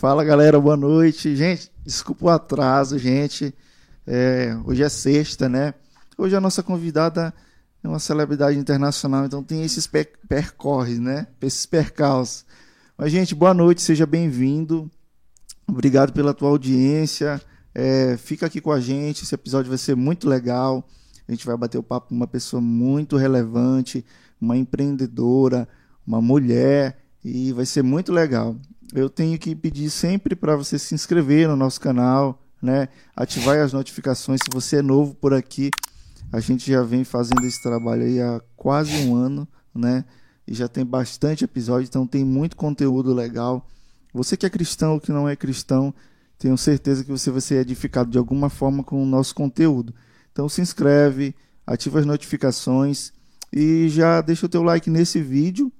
Fala galera, boa noite. Gente, desculpa o atraso, gente. É, hoje é sexta, né? Hoje a nossa convidada é uma celebridade internacional, então tem esses per percorres, né? Esses percalços. Mas, gente, boa noite, seja bem-vindo. Obrigado pela tua audiência. É, fica aqui com a gente, esse episódio vai ser muito legal. A gente vai bater o papo com uma pessoa muito relevante, uma empreendedora, uma mulher, e vai ser muito legal. Eu tenho que pedir sempre para você se inscrever no nosso canal, né? Ativar as notificações se você é novo por aqui. A gente já vem fazendo esse trabalho aí há quase um ano, né? E já tem bastante episódio, então tem muito conteúdo legal. Você que é cristão ou que não é cristão, tenho certeza que você vai ser edificado de alguma forma com o nosso conteúdo. Então se inscreve, ativa as notificações e já deixa o teu like nesse vídeo,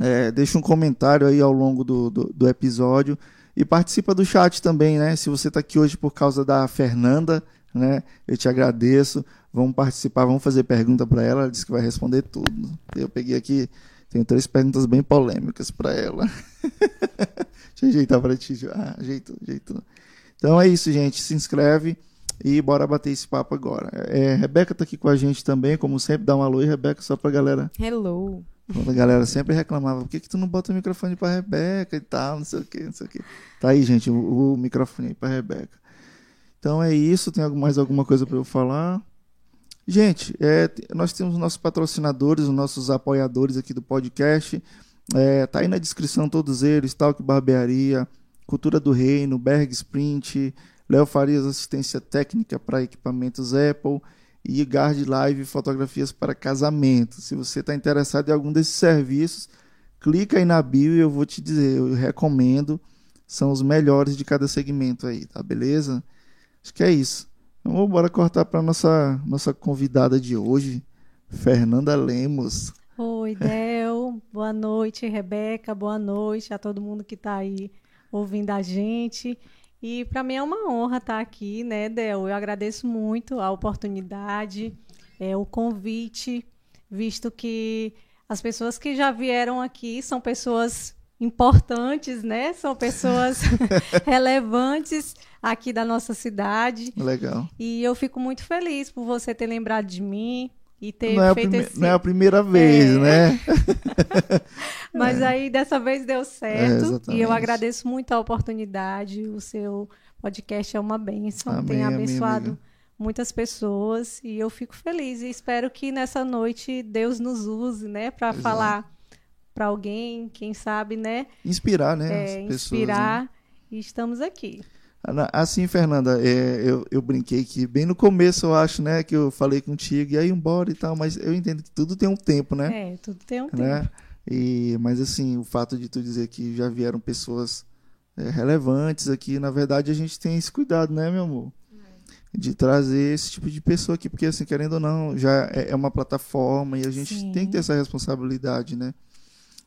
é, deixa um comentário aí ao longo do, do, do, episódio e participa do chat também, né? Se você está aqui hoje por causa da Fernanda, né? Eu te agradeço. Vamos participar, vamos fazer pergunta para ela. Ela disse que vai responder tudo. Eu peguei aqui, tenho três perguntas bem polêmicas para ela. Deixa eu ajeitar para ti. Ah, ajeitou, ajeitou. Então é isso, gente. Se inscreve e bora bater esse papo agora. É, Rebeca tá aqui com a gente também, como sempre. Dá um alô aí, Rebeca, só pra galera. Hello. A galera sempre reclamava, por que, que tu não bota o microfone pra Rebeca e tal, não sei o que, não sei o que. Tá aí, gente, o, o microfone aí pra Rebeca. Então é isso, tem mais alguma coisa para eu falar? Gente, é, nós temos nossos patrocinadores, os nossos apoiadores aqui do podcast. É, tá aí na descrição todos eles, Talk Barbearia, Cultura do Reino, Berg Sprint, Léo Farias Assistência Técnica para equipamentos Apple e Guard Live Fotografias para casamento. Se você está interessado em algum desses serviços, clica aí na bio e eu vou te dizer, eu recomendo, são os melhores de cada segmento aí, tá beleza? Acho que é isso. Então, bora cortar para nossa nossa convidada de hoje, Fernanda Lemos. Oi, Del. boa noite, Rebeca. Boa noite a todo mundo que está aí ouvindo a gente. E para mim é uma honra estar tá aqui, né, Del? Eu agradeço muito a oportunidade, é, o convite, visto que as pessoas que já vieram aqui são pessoas importantes, né? São pessoas relevantes aqui da nossa cidade. Legal. E eu fico muito feliz por você ter lembrado de mim e ter não é feito prime... esse... Não é a primeira vez, é. né? Mas é. aí dessa vez deu certo é, e eu agradeço muito a oportunidade. O seu podcast é uma bênção, Amém, tem abençoado muitas pessoas e eu fico feliz e espero que nessa noite Deus nos use, né, para falar para alguém, quem sabe, né? Inspirar, né? É, inspirar. Pessoas, né? E estamos aqui. Assim, Fernanda, é, eu, eu brinquei que bem no começo eu acho, né, que eu falei contigo, e aí embora e tal, mas eu entendo que tudo tem um tempo, né? É, tudo tem um né? tempo. E, mas assim, o fato de tu dizer que já vieram pessoas é, relevantes aqui, na verdade a gente tem esse cuidado, né, meu amor? É. De trazer esse tipo de pessoa aqui, porque assim, querendo ou não, já é, é uma plataforma e a gente Sim. tem que ter essa responsabilidade, né?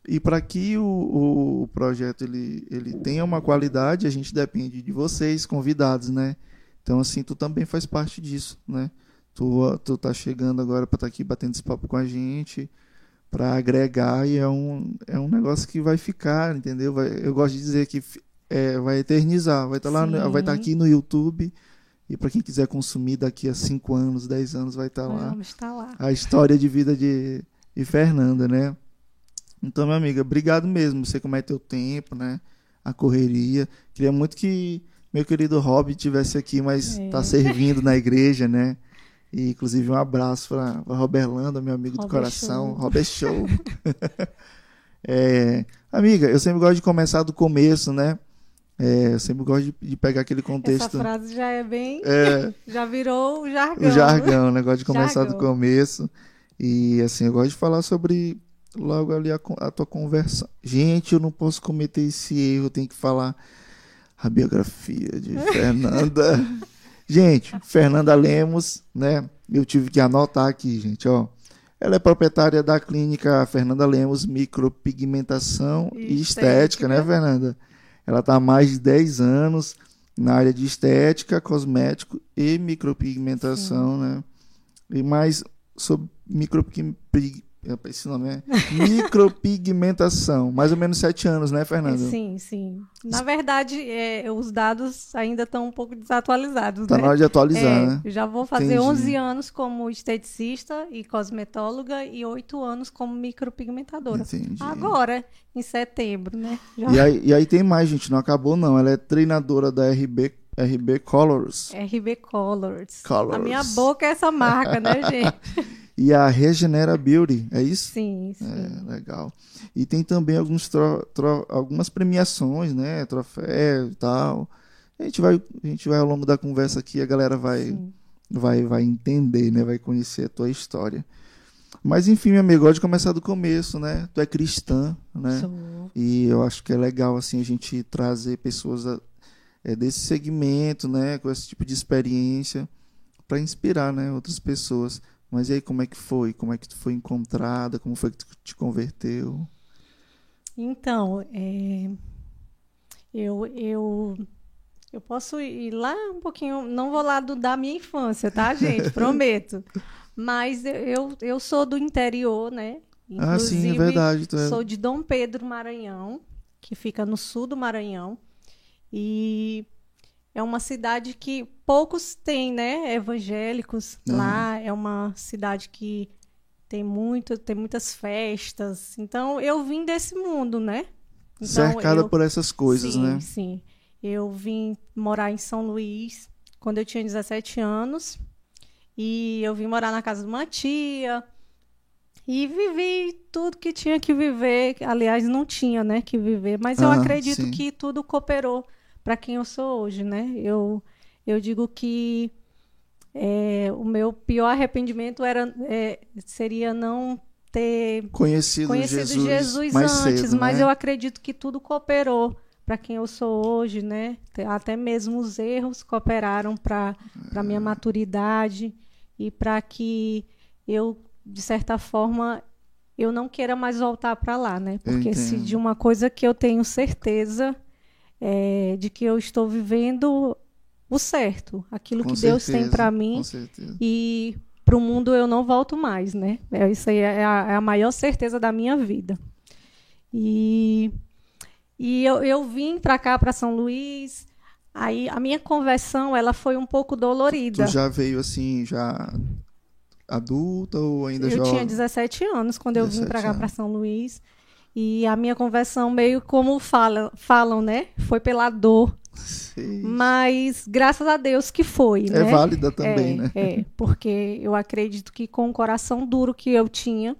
E para que o, o, projeto ele, ele tenha uma qualidade, a gente depende de vocês, convidados, né? Então, assim, tu também faz parte disso, né? Tu, tu tá chegando agora para estar tá aqui batendo esse papo com a gente, para agregar, e é um, é um negócio que vai ficar, entendeu? Vai, eu gosto de dizer que é, vai eternizar, vai estar tá lá, vai estar tá aqui no YouTube. E para quem quiser consumir daqui a 5 anos, 10 anos, vai estar tá lá. Vamos estar lá. A história de vida de, de Fernanda, né? Então, minha amiga, obrigado mesmo. Você como é teu tempo, né? A correria. Queria muito que meu querido Rob tivesse aqui, mas está é. servindo na igreja, né? E, inclusive, um abraço para Roberlando, meu amigo Robert do coração. Show. Robert Show. é, amiga, eu sempre gosto de começar do começo, né? É, eu sempre gosto de, de, pegar aquele contexto. Essa frase já é bem. É, já virou o jargão. O jargão, né? Gosto de começar jargão. do começo. E, assim, eu gosto de falar sobre logo ali a, a tua conversa. Gente, eu não posso cometer esse erro, eu tenho que falar a biografia de Fernanda. gente, Fernanda Lemos, né? Eu tive que anotar aqui, gente, ó. Ela é proprietária da clínica Fernanda Lemos Micropigmentação e, e estética, estética, né, Fernanda? Ela está há mais de 10 anos na área de estética, cosmético e micropigmentação, Sim. né? E mais sobre micropigmentação esse nome é micropigmentação. Mais ou menos sete anos, né, Fernando? Sim, sim. Na verdade, é, os dados ainda estão um pouco desatualizados. Tá né? na hora de atualizar, É, né? Já vou fazer Entendi. 11 anos como esteticista e cosmetóloga e 8 anos como micropigmentadora. Entendi. Agora, em setembro, né? Já- E aí, e aí tem mais, gente, não acabou não. Ela é treinadora da RB, RB Colors. RB Colors. Colors. A minha boca é essa marca, né, gente? E a Regenera Beauty, é isso? Sim, sim. É, legal. E tem também alguns tro- tro- algumas premiações, né? Troféu e tal. A gente, vai, a gente vai ao longo da conversa aqui, a galera vai, Sim. vai, vai entender, né? Vai conhecer a tua história. Mas enfim, minha amiga, gosto de começar do começo, né? Tu é cristã, né? Sou. E eu acho que é legal assim a gente trazer pessoas a- é, desse segmento, né, com esse tipo de experiência para inspirar, né, outras pessoas. Mas e aí como é que foi? Como é que tu foi encontrada? Como foi que tu te converteu? Então, é, eu, eu, eu posso ir lá um pouquinho, não vou lá do, da minha infância, tá, gente? Prometo. Mas eu, eu, sou do interior, né? ah, sim, é Inclusive, verdade. É... Sou de Dom Pedro, Maranhão, que fica no sul do Maranhão. E é uma cidade que poucos têm, né? Evangélicos Aham. lá. É uma cidade que tem muito, tem muitas festas. Então eu vim desse mundo, né? Então, cercada eu- por essas coisas, sim, né? Sim. Eu vim morar em São Luís quando eu tinha 17 anos. E eu vim morar na casa de uma tia. E vivi tudo que tinha que viver. Aliás, não tinha, né, que viver. Mas eu Ah, acredito sim. que tudo cooperou para quem eu sou hoje, né? Eu, eu digo que é, o meu pior arrependimento era, é, seria não ter Conhecido, conhecido Jesus, Jesus, antes, cedo, mas né? eu acredito que tudo cooperou para quem eu sou hoje, né? Até mesmo os erros cooperaram para para É. minha maturidade e para que eu, de certa forma, eu não queira mais voltar para lá, né? Porque se de uma coisa que eu tenho certeza é de que eu estou vivendo o certo, aquilo Com que Deus tem certeza, para mim certeza. e para o mundo eu não volto mais, né? É, isso aí é a, é a maior certeza da minha vida. E, e eu, eu vim para cá, para São Luís. Aí a minha conversão ela foi um pouco dolorida. Tu já veio assim, já adulta ou ainda eu jovem? tinha 17 anos quando eu vim 17 para cá, para São Luís. E a minha conversão, meio como fala, falam, né? Foi pela dor. Sei. Mas graças a Deus que foi, É né? válida também, é, né? É, porque eu acredito que com o coração duro que eu tinha,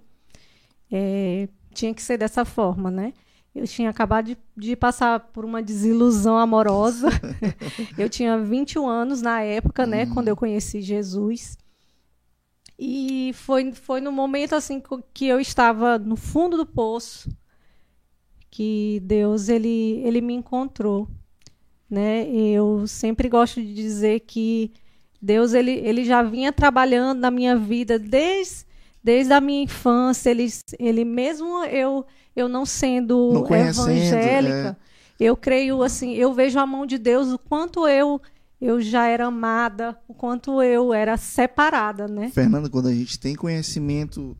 é, tinha que ser dessa forma, né? Eu tinha acabado de, de passar por uma desilusão amorosa. eu tinha 21 anos na época, né? Quando eu conheci Jesus. E foi, foi no momento assim que eu estava no fundo do poço que Deus ele, ele me encontrou né? Eu sempre gosto de dizer que Deus ele, ele já vinha trabalhando na minha vida desde, desde a minha infância. Ele, ele mesmo eu eu não sendo Não evangélica, eu creio assim, eu vejo a mão de Deus o quanto eu eu já era amada, o quanto eu era separada, né? Fernando, quando a gente tem conhecimento,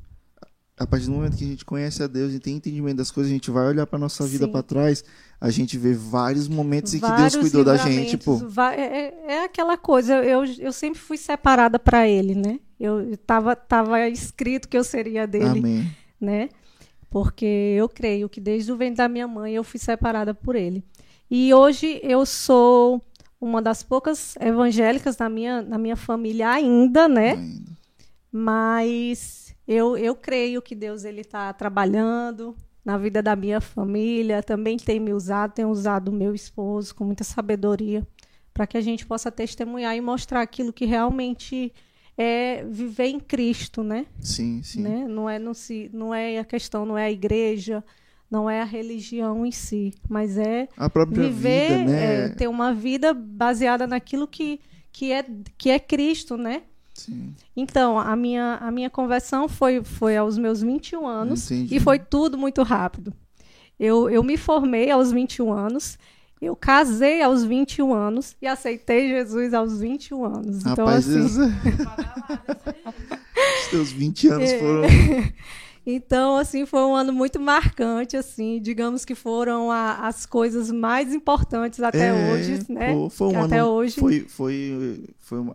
a partir do momento que a gente conhece a Deus e tem entendimento das coisas, a gente vai olhar para nossa vida para trás, a gente vê vários momentos em que Deus Vários cuidou da gente, pô. É, é- é aquela coisa, eu, eu sempre fui separada para ele, né? Eu tava, tava escrito que eu seria dele, Amém. né? Porque eu creio que desde o ventre da minha mãe eu fui separada por ele. E hoje eu sou uma das poucas evangélicas na minha, na minha família ainda, né? Ainda. Mas eu, eu creio que Deus ele está trabalhando na vida da minha família, também tem me usado, tem usado o meu esposo com muita sabedoria para que a gente possa testemunhar e mostrar aquilo que realmente é viver em Cristo, né? Sim, sim. né? Não é não se não é a questão, não é a igreja, não é a religião em si, mas é A própria viver, vida, né? é, ter uma vida baseada naquilo que que é que é Cristo, né? Sim. Então, a minha, a minha conversão foi, foi aos meus 21 anos Entendi. e foi tudo muito rápido. Eu, eu me formei aos 21 anos, eu casei aos 21 anos e aceitei Jesus aos 21 anos. Então, Rapaz, assim, esses... os teus 20 anos É. foram. Então, assim, foi um ano muito marcante, assim, digamos que foram a, as coisas mais importantes até É, hoje, né? foi um até ano, hoje. Foi, foi, foi um,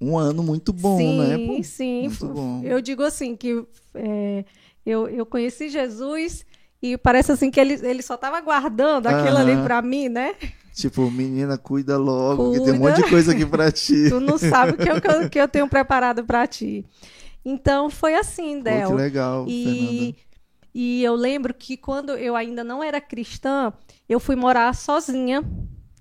um ano muito bom, sim, né? pô? sim. Muito bom. Eu digo assim que é, eu, eu conheci Jesus e parece assim que ele, ele só estava guardando aquilo ali para mim, né? Tipo, menina, cuida logo, que tem um Cuida. monte de coisa aqui pra ti. Tu não sabe o que eu- que eu tenho preparado para ti. Então foi assim, Pô, Del. que legal, E, Fernanda. e eu lembro que quando eu ainda não era cristã, eu fui morar sozinha.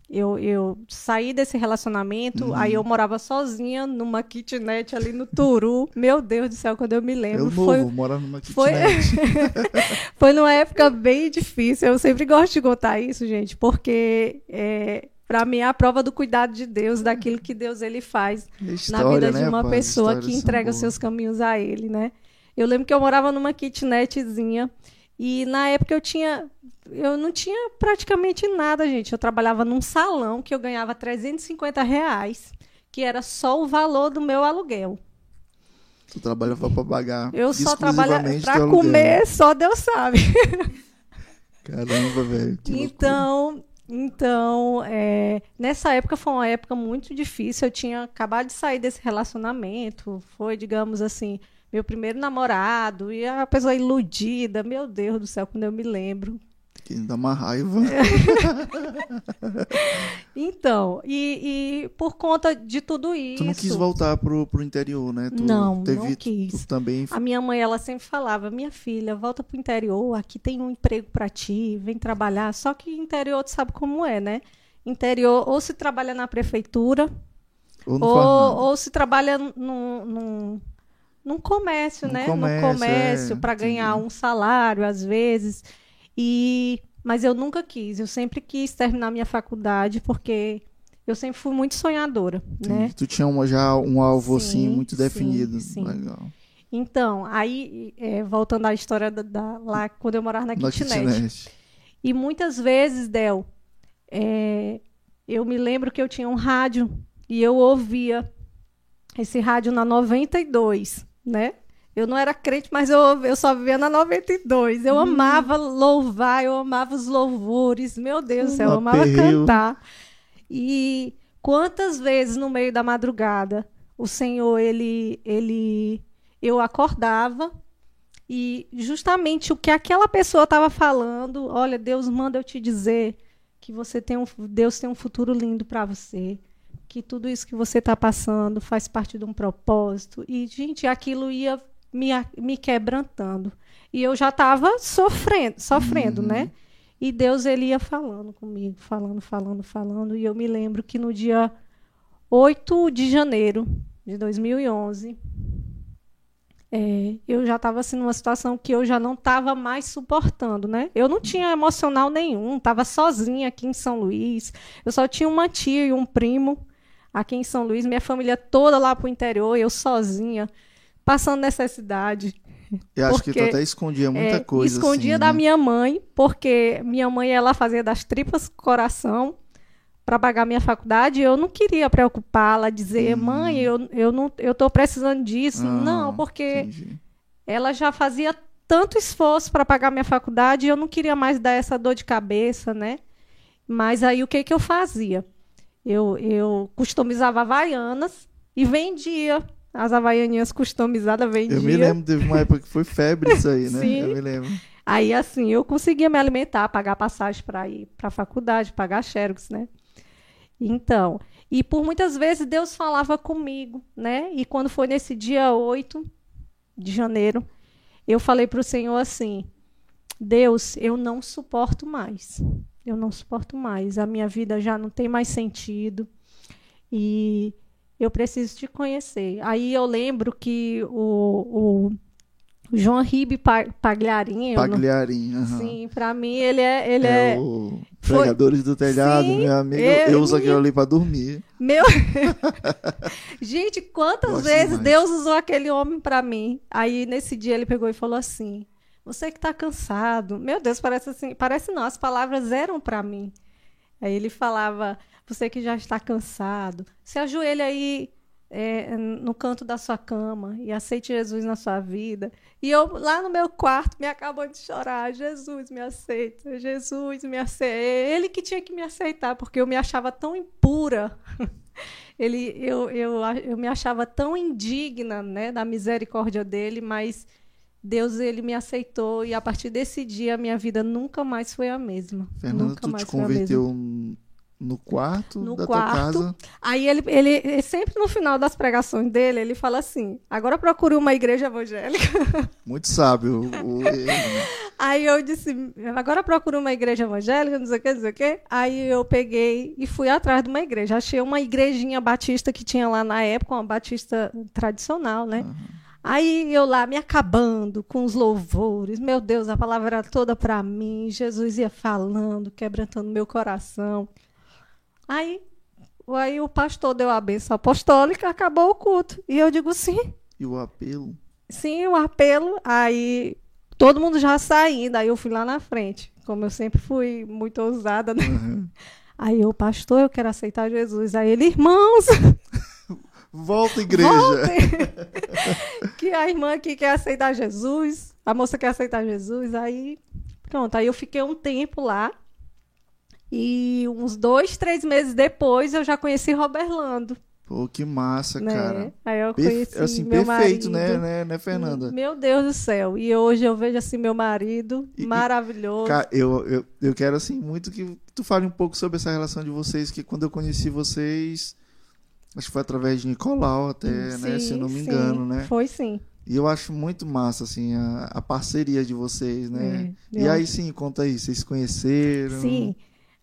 Eu, eu saí desse relacionamento, Uhum. aí eu morava sozinha numa kitnet ali no Turu. Meu Deus do céu, quando eu me Eu lembro. novo, foi, morar numa foi- kitnet. foi numa época bem difícil. Eu sempre gosto de contar isso, gente, porque é, para mim é a prova do cuidado de Deus, daquilo que Deus ele faz na História, vida né, de uma rapaz? pessoa que entrega os seus caminhos a ele, né? Eu lembro que eu morava numa kitnetzinha e na época eu tinha eu não tinha praticamente nada, gente. Eu trabalhava num salão que eu ganhava 350 reais, que era só o valor do meu aluguel. Tu trabalhava pra pagar Eu só trabalhava para comer, só Deus sabe. Caramba, velho. Então, então é, nessa época foi uma época muito difícil. Eu tinha acabado de sair desse relacionamento. Foi, digamos assim, meu primeiro namorado. E a pessoa iludida. Meu Deus do céu, quando eu me lembro. Que dá uma raiva. Então, e, e por conta de tudo isso. Tu não quis voltar pro, pro interior, né? Tu Não, teve, não quis. Também A minha mãe, ela sempre falava: minha filha, volta pro interior, aqui tem um emprego para ti, vem trabalhar. Só que interior, tu sabe como é, né? Interior, ou se trabalha na prefeitura, ou ou, ou se trabalha num, num, num comércio, Num né? comércio, num comércio, é, para ganhar entendi. um salário, às vezes. E, mas eu nunca quis, eu sempre quis terminar minha faculdade, porque eu sempre fui muito sonhadora, né? Entendi. Tu tinha uma, já um alvo assim Sim, muito sim, definido. sim. Legal. Então, aí, é, voltando à história da, da- lá quando eu morava na Na kitnet. kitnet. E muitas vezes, Del, é, eu me lembro que eu tinha um rádio e eu ouvia esse rádio na 92, né? Eu não era crente, mas eu, eu só vivia na 92. Eu amava louvar, eu amava os louvores. Meu Deus do céu, eu amava cantar. E quantas vezes no meio da madrugada o Senhor, ele, ele, eu acordava e justamente o que aquela pessoa estava falando, olha, Deus manda eu te dizer que você tem um, Deus tem um futuro lindo para você, que tudo isso que você está passando faz parte de um propósito. E, gente, aquilo ia me, me quebrantando. E eu já estava sofrendo, sofrendo, Uhum. né? E Deus ele ia falando comigo, falando, falando, falando. E eu me lembro que no dia 8 de janeiro de 2011, é, eu já estava assim, numa situação que eu já não estava mais suportando, né? Eu não tinha emocional nenhum, estava sozinha aqui em São Luís. Eu só tinha uma tia e um primo aqui em São Luís, minha família toda lá pro interior, eu sozinha, passando necessidade. Eu acho que tu Porque, até escondia muita É, coisa. escondia assim, da né? minha mãe, porque minha mãe ela fazia das tripas coração para pagar minha faculdade. Eu não queria preocupá-la, dizer, Hum. mãe, eu, eu não eu tô precisando disso. Ah, não, porque entendi. ela já fazia tanto esforço para pagar minha faculdade e eu não queria mais dar essa dor de cabeça, né? Mas aí o que que eu fazia? Eu, eu customizava havaianas e vendia as havaianinhas customizadas, vendia. Eu me lembro, teve uma época que foi febre isso aí, né? Sim. Eu me lembro. Aí, assim, eu conseguia me alimentar, pagar passagem para ir para a faculdade, pagar xerox, né? Então, e por muitas vezes Deus falava comigo, né? E quando foi nesse dia 8 de janeiro, eu falei para o Senhor assim: Deus, eu não suporto mais. Eu não suporto mais. A minha vida já não tem mais sentido. E eu preciso te conhecer. Aí eu lembro que o, o João Ribe Pa- Pagliarini, eu não- Pagliarim. aham. sim, para mim ele é, ele é, é, o foi- Pregadores do Telhado, Sim, meu amigo. eu- Eu, uso aquilo ali pra dormir. meu. Gente, quantas Gosto vezes demais. Deus usou aquele homem para mim? Aí nesse dia ele pegou e falou assim: "Você que tá cansado". Meu Deus, parece assim, parece não, as palavras eram para mim. Aí ele falava: "Você que já está cansado, se ajoelha aí é, no canto da sua cama e aceite Jesus na sua vida. E eu lá no meu quarto me acabou de chorar. Jesus me aceita, Jesus me aceita. É ele que tinha que me aceitar, porque eu me achava tão impura. Ele, eu, eu, eu me achava tão indigna né, da misericórdia dele, mas Deus ele me aceitou e a partir desse dia a minha vida nunca mais foi a mesma. Fernanda, nunca tu mais te converteu mesma. No quarto No da quarto. tua casa? Aí ele, ele sempre no final das pregações dele, ele fala assim: agora procure uma igreja evangélica. Muito sábio. O- Aí eu disse, agora procura uma igreja evangélica, não sei o que, não sei o que. Aí eu peguei e fui atrás de uma igreja. Achei uma igrejinha batista que tinha lá na época, uma batista tradicional, né? Aí eu lá me acabando com os louvores. Meu Deus, a palavra era toda para mim. Jesus ia falando, quebrantando meu coração. Aí, aí o pastor deu a benção apostólica, acabou o culto. E eu digo, sim, e o apelo? Sim, o apelo. Aí todo mundo já saindo. Aí eu fui lá na frente. Como eu sempre fui muito ousada, né? Aí eu, pastor, eu quero aceitar Jesus. Aí ele, irmãos, Volta, igreja! voltem. que a irmã aqui quer aceitar Jesus. A moça quer aceitar Jesus. Aí, pronto. Aí eu fiquei um tempo lá. E uns dois, três meses depois, eu já conheci Roberlando. Pô, que massa, né? cara. Aí eu Perfe- conheci assim, meu perfeito, né, marido. né, né, Fernanda? Meu Deus do céu. E hoje eu vejo assim meu marido E- maravilhoso. Ca- eu, eu, eu quero, assim, muito que tu fale um pouco sobre essa relação de vocês, que quando eu conheci vocês, acho que foi através de Nicolau até, né, se eu não me sim, engano, né? Foi sim. E eu acho muito massa, assim, a, a parceria de vocês, né? É, e aí, sim, conta aí, vocês se conheceram? Sim.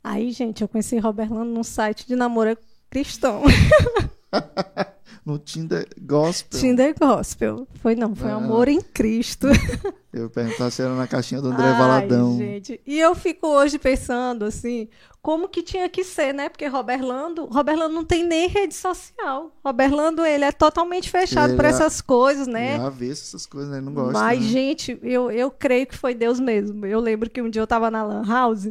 Aí, gente, eu conheci Roberlando num site de namoro cristão. No Tinder Gospel. Tinder Gospel. Foi não, foi Ah. amor em Cristo. Eu perguntar se era na caixinha do André Ai, Valadão. gente. E eu fico hoje pensando assim, como que tinha que ser, né? Porque Roberlando, Roberlando não tem nem rede social. Roberlando, ele é totalmente fechado Ele por é- essas coisas, né? Já vê essas coisas, né? Não gosta. Mas, né? gente, eu, eu creio que foi Deus mesmo. Eu lembro que um dia eu estava na Lan House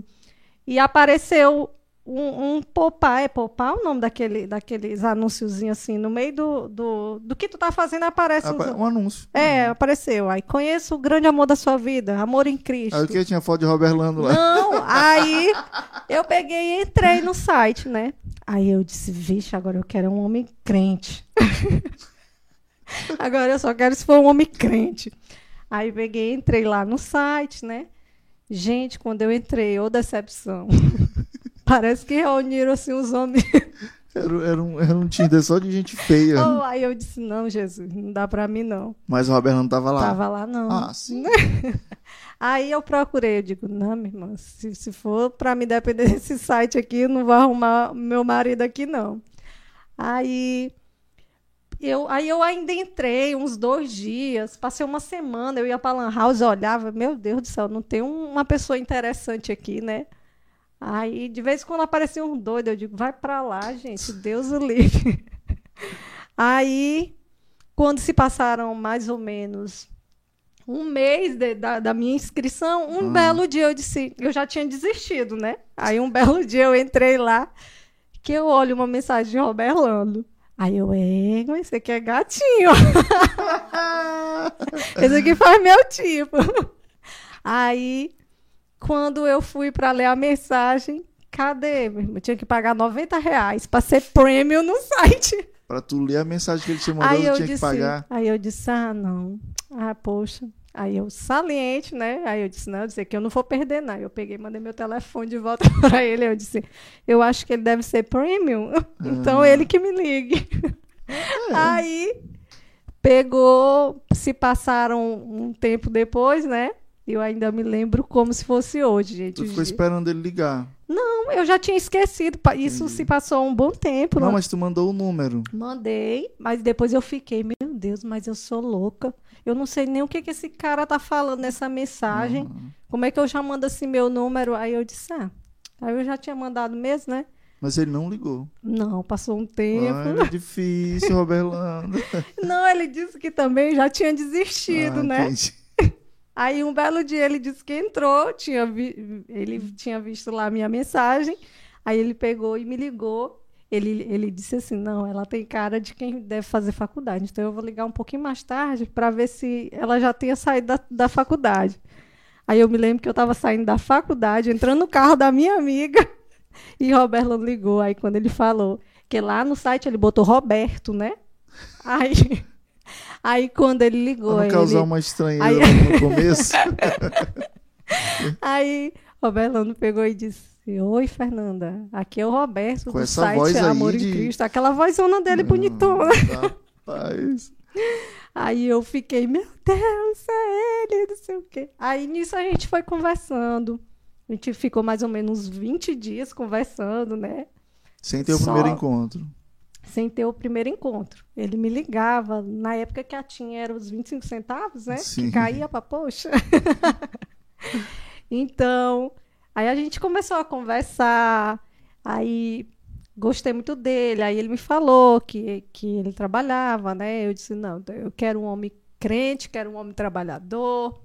e apareceu um, um popá. É popá o nome daquele, daqueles anúnciozinhos assim? No meio do, do, do que tu tá fazendo aparece Apa- Um anúncio. É, apareceu. Aí conheço o grande amor da sua vida, amor em Cristo. Aí o que? Tinha foto de Robert Lando lá. Não, aí eu peguei e entrei no site, né? Aí eu disse, vixe, agora eu quero um homem crente. agora eu só quero se for um homem crente. Aí peguei e entrei lá no site, né? Gente, quando eu entrei, ô decepção. Parece que reuniram assim os homens. Era, era um, era um Tinder só de gente feia. Oh, aí eu disse, não, Jesus, não dá pra mim não. Mas o Robert Lando tava lá. Tava lá não. Ah, sim. Aí eu procurei, eu digo, não, minha irmã, se, se for para me depender desse site aqui, eu não vou arrumar meu marido aqui, não. Aí eu, aí eu ainda entrei uns dois dias, passei uma semana, eu ia para Lan House, olhava, meu Deus do céu, não tem um- uma pessoa interessante aqui, né? Aí, de vez em quando aparecia um doido, eu digo, vai para lá, gente, Deus o livre. Aí, quando se passaram mais ou menos um mês de- da, da minha inscrição, um Ah. belo dia eu disse, eu já tinha desistido, né? Aí um belo dia eu entrei lá, que eu olho uma mensagem de Roberlando. Aí eu, mas esse aqui é gatinho. esse aqui faz meu tipo. Aí, quando eu fui para ler a mensagem, cadê? Eu tinha que pagar 90 reais para ser premium no site. Pra tu ler a mensagem que ele te mandou, Aí eu tinha disse, que pagar. aí eu disse, ah, não. Ah, poxa. Aí eu saliente, né? Aí eu disse, não, eu disse que eu não vou perder, não. Eu peguei, mandei meu telefone de volta para ele. Eu disse, eu acho que ele deve ser premium. Então Ah. ele que me ligue. É. Aí pegou, se passaram um tempo depois, né? Eu ainda me lembro como se fosse hoje, gente. Tu ficou esperando ele ligar. Não, eu já tinha esquecido. Isso se passou um bom tempo. Não, não- mas tu mandou o número. Mandei, mas depois eu fiquei, meu Deus, mas eu sou louca. Eu não sei nem o que, que esse cara tá falando nessa mensagem. Como é que eu já mando assim meu número? Aí eu disse, ah, aí eu já tinha mandado mesmo, né? Mas ele não ligou. Não, passou um tempo. Ah, é difícil, Robert Lando. Não, ele disse que também já tinha desistido, Ah, né? entendi. Aí um belo dia ele disse que entrou, tinha vi- ele tinha visto lá a minha mensagem, aí ele pegou e me ligou. Ele, ele disse assim: não, ela tem cara de quem deve fazer faculdade. Então eu vou ligar um pouquinho mais tarde para ver se ela já tinha saído da, da faculdade. Aí eu me lembro que eu estava saindo da faculdade, entrando no carro da minha amiga, e Roberto ligou. Aí quando ele falou que lá no site ele botou Roberto, né? Aí, aí quando ele ligou. Pra não causar ele... uma estranheza aí... no começo. aí Roberto pegou e disse Oi, Fernanda. Aqui é o Roberto Com do site Amor em de... Cristo. Aquela vozona dele bonitona. Rapaz. Aí eu fiquei, meu Deus, é ele, não sei o quê. Aí nisso a gente foi conversando. A gente ficou mais ou menos 20 dias conversando, né? Sem ter o Só... primeiro encontro. Sem ter o primeiro encontro. Ele me ligava, na época que a tinha era os 25 centavos, né? Sim. Que caía pra poxa. então, Aí a gente começou a conversar, aí gostei muito dele, aí ele me falou que, que ele trabalhava, né? Eu disse, não, eu quero um homem crente, quero um homem trabalhador.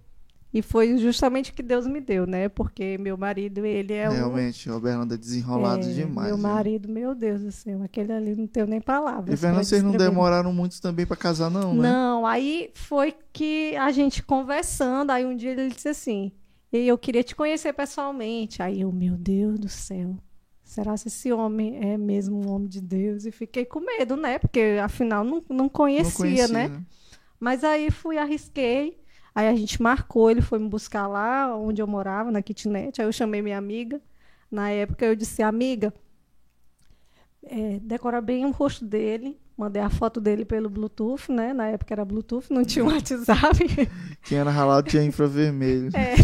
E foi justamente o que Deus me deu, né? Porque meu marido, ele é Realmente, um... o Fernando é desenrolado é, demais. Meu né? marido, meu Deus do céu, aquele ali não tenho nem palavras. E Fernando, vocês não demoraram muito também para casar, não, né? Não, aí foi que a gente conversando, aí um dia ele disse assim, e eu queria te conhecer pessoalmente. Aí eu, meu Deus do céu, será que esse homem é mesmo um homem de Deus? E fiquei com medo, né? Porque afinal não, não, conhecia, não conhecia né? né? Mas aí fui, arrisquei. Aí a gente marcou, ele foi me buscar lá onde eu morava, na kitnet. Aí eu chamei minha amiga. Na época eu disse, amiga, é, decora bem o rosto dele, Mandei a foto dele pelo Bluetooth, né? Na época era Bluetooth, não tinha WhatsApp. Quem era ralado tinha infravermelho. É.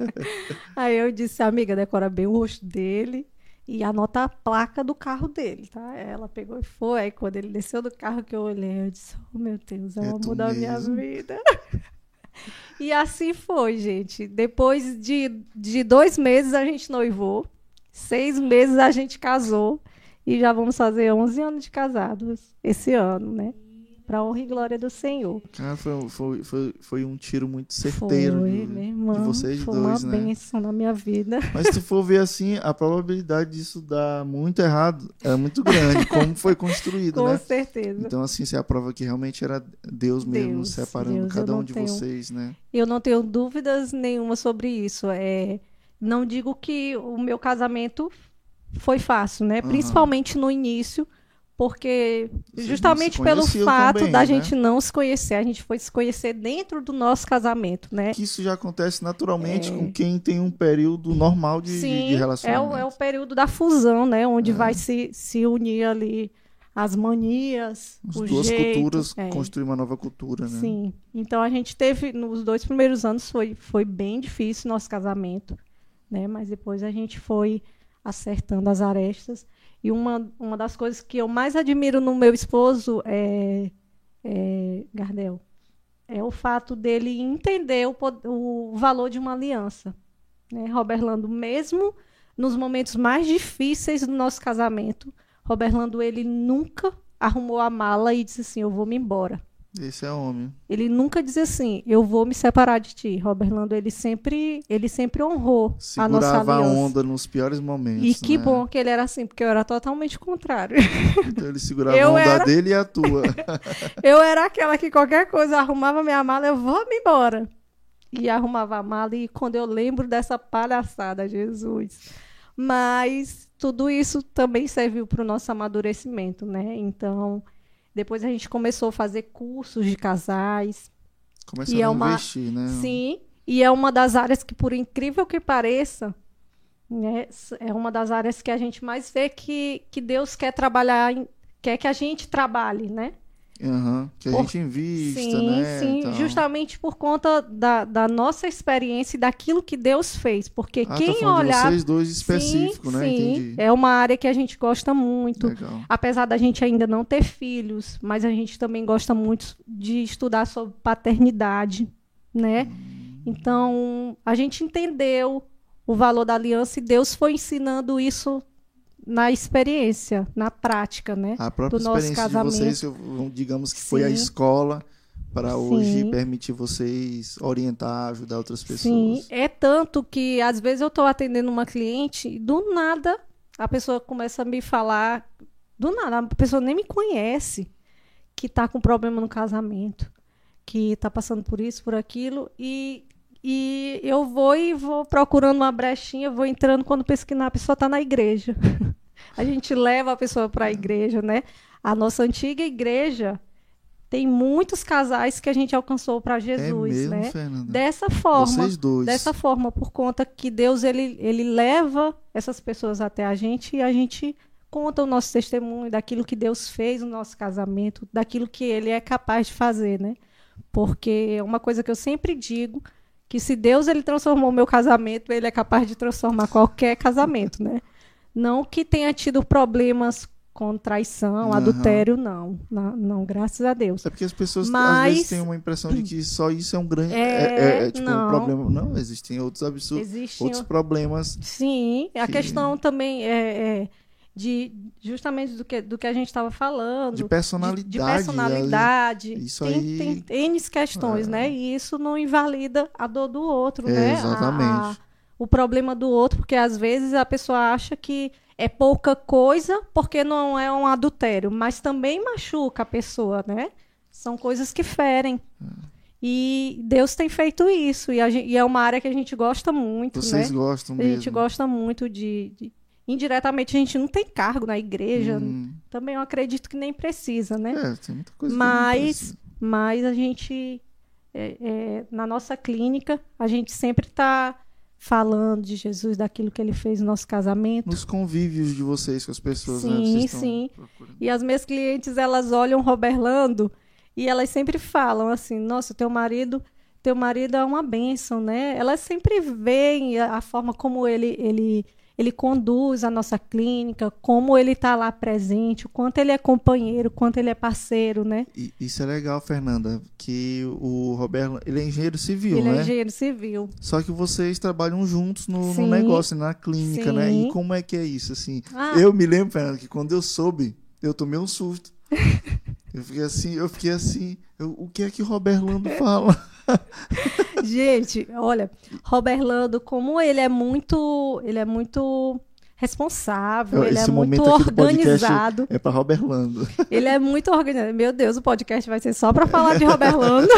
Aí eu disse, amiga, decora bem o rosto dele e anota a placa do carro dele, tá? Ela pegou e foi. Aí quando ele desceu do carro que eu olhei, eu disse, oh meu Deus, é o amor da minha vida. e assim foi, gente. Depois de, de dois meses a gente noivou, seis meses a gente casou. E já vamos fazer 11 anos de casados esse ano, né? Para honra e glória do Senhor. Cara, foi, foi, foi, foi um tiro muito certeiro foi, de, irmão, de vocês foi dois, uma né? bênção na minha vida. Mas se for ver assim, a probabilidade disso dar muito errado é muito grande, como foi construído, Com né? certeza. Então, assim, você é a prova que realmente era Deus mesmo Deus, separando Deus, cada um de tenho, vocês, né? Eu não tenho dúvidas nenhuma sobre isso. É, não digo que o meu casamento foi fácil, né? Uhum. Principalmente no início, porque Vocês justamente pelo fato também, da né? gente não se conhecer, a gente foi se conhecer dentro do nosso casamento, né? Que isso já acontece naturalmente é... com quem tem um período normal de, Sim, de relacionamento. É o, é o período da fusão, né? Onde é. vai se, se unir ali as manias, as o duas jeito, culturas é. construir uma nova cultura, né? Sim. Então a gente teve nos dois primeiros anos foi foi bem difícil nosso casamento, né? Mas depois a gente foi acertando as arestas. E uma, uma das coisas que eu mais admiro no meu esposo é, é Gardel, é o fato dele entender o, o valor de uma aliança. Né? Roberlando, mesmo nos momentos mais difíceis do nosso casamento, Roberlando ele nunca arrumou a mala e disse assim: Eu vou me embora. Esse é homem. Ele nunca diz assim, eu vou me separar de ti. Robert Lando, ele sempre, ele sempre honrou Segurava a nossa aliança. a onda nos piores momentos. E que né? bom que ele era assim, porque eu era totalmente contrário. Então ele segurava Eu a onda era- dele e a tua. eu era aquela que qualquer coisa arrumava minha mala, eu vou me embora. E arrumava a mala, e quando eu lembro dessa palhaçada, Jesus. Mas tudo isso também serviu para o nosso amadurecimento, né? Então, depois a gente começou a fazer cursos de casais. Começaram E é a uma- investir, né? Sim, e é uma das áreas que, por incrível que pareça, né, é uma das áreas que a gente mais vê que, que Deus quer trabalhar, em- quer que a gente trabalhe, né? Aham, Que a Por- gente invista, sim, né? sim, Então- justamente por conta da, da nossa experiência e daquilo que Deus fez. Porque Ah, tá quem de olhar. vocês dois específico, sim, né? sim, Entendi. é uma área que a gente gosta muito. Legal. Apesar da gente ainda não ter filhos, mas a gente também gosta muito de estudar sobre paternidade, né? Então, a gente entendeu o valor da aliança e Deus foi ensinando isso na experiência, na prática, né? A própria do nosso experiência de casamento. vocês, digamos que foi a Sim. escola para hoje Sim. permitir vocês orientar, ajudar outras pessoas. Sim, é tanto que às vezes eu estou atendendo uma cliente e do nada a pessoa começa a me falar Do nada, a pessoa nem me conhece que está com problema no casamento, que está passando por isso, por aquilo, e, e eu vou e vou procurando uma brechinha, vou entrando quando que a pessoa está na igreja. a gente leva a pessoa para a igreja, né? A nossa antiga igreja tem muitos casais que a gente alcançou para Jesus, é mesmo, né? Fernanda? Dessa forma, Vocês dois. dessa forma, por conta que Deus ele, ele leva essas pessoas até a gente e a gente conta o nosso testemunho daquilo que Deus fez no nosso casamento, daquilo que Ele é capaz de fazer, né? Porque é uma coisa que eu sempre digo que se Deus ele transformou meu casamento, Ele é capaz de transformar qualquer casamento, né? Não que tenha tido problemas com traição, Aham. adultério, não. não. Não, graças a Deus. É porque as pessoas às Mas- vezes têm uma impressão de que só isso é um grande. É, É, é- é, tipo não. um problema. Não, existem outros absurdos, Existem outros problemas. Sim, a que- questão também é, é de justamente do que, do que a gente estava falando. De personalidade. de, de personalidade. Isso tem, aí- tem N questões, É. né? E isso não invalida a dor do outro, É, né? A- exatamente. a- o problema do outro, porque às vezes a pessoa acha que é pouca coisa porque não é um adultério, mas também machuca a pessoa, né? São coisas que ferem. E Deus tem feito isso, e, a gen- e é uma área que a gente gosta muito, Vocês né? gostam A mesmo. gente gosta muito de, de- Indiretamente a gente não tem cargo na igreja. Hum, Também eu acredito que nem precisa, né? é, tem muita coisa Mas, mas a gente, é, é, na nossa clínica, a gente sempre está falando de Jesus, daquilo que ele fez no nosso casamento. Nos convívios de vocês com as pessoas, né? Sim, Vocês estão sim. procurando. E as minhas clientes, elas olham o Roberlando e elas sempre falam assim: nossa, teu marido. Teu marido é uma bênção, né? Elas sempre veem a, a forma como ele, ele, ele conduz a nossa clínica, como ele está lá presente, o quanto ele é companheiro, o quanto ele é parceiro, né? Isso é legal, Fernanda, que o Roberto, ele é engenheiro civil, ele né? é engenheiro civil. Só que vocês trabalham juntos no, no negócio, na clínica, né? Sim. E como é que é isso, assim? Ah. Eu me lembro, Fernanda, que quando eu soube, eu tomei um susto. eu fiquei assim, eu fiquei assim, eu- o que é que o Roberlando fala? Gente, olha, Roberlando, como ele é muito, ele é muito responsável, ele é muito organizado. é para Roberlando. Ele é muito organizado. Meu Deus, o podcast vai ser só para falar de Roberlando.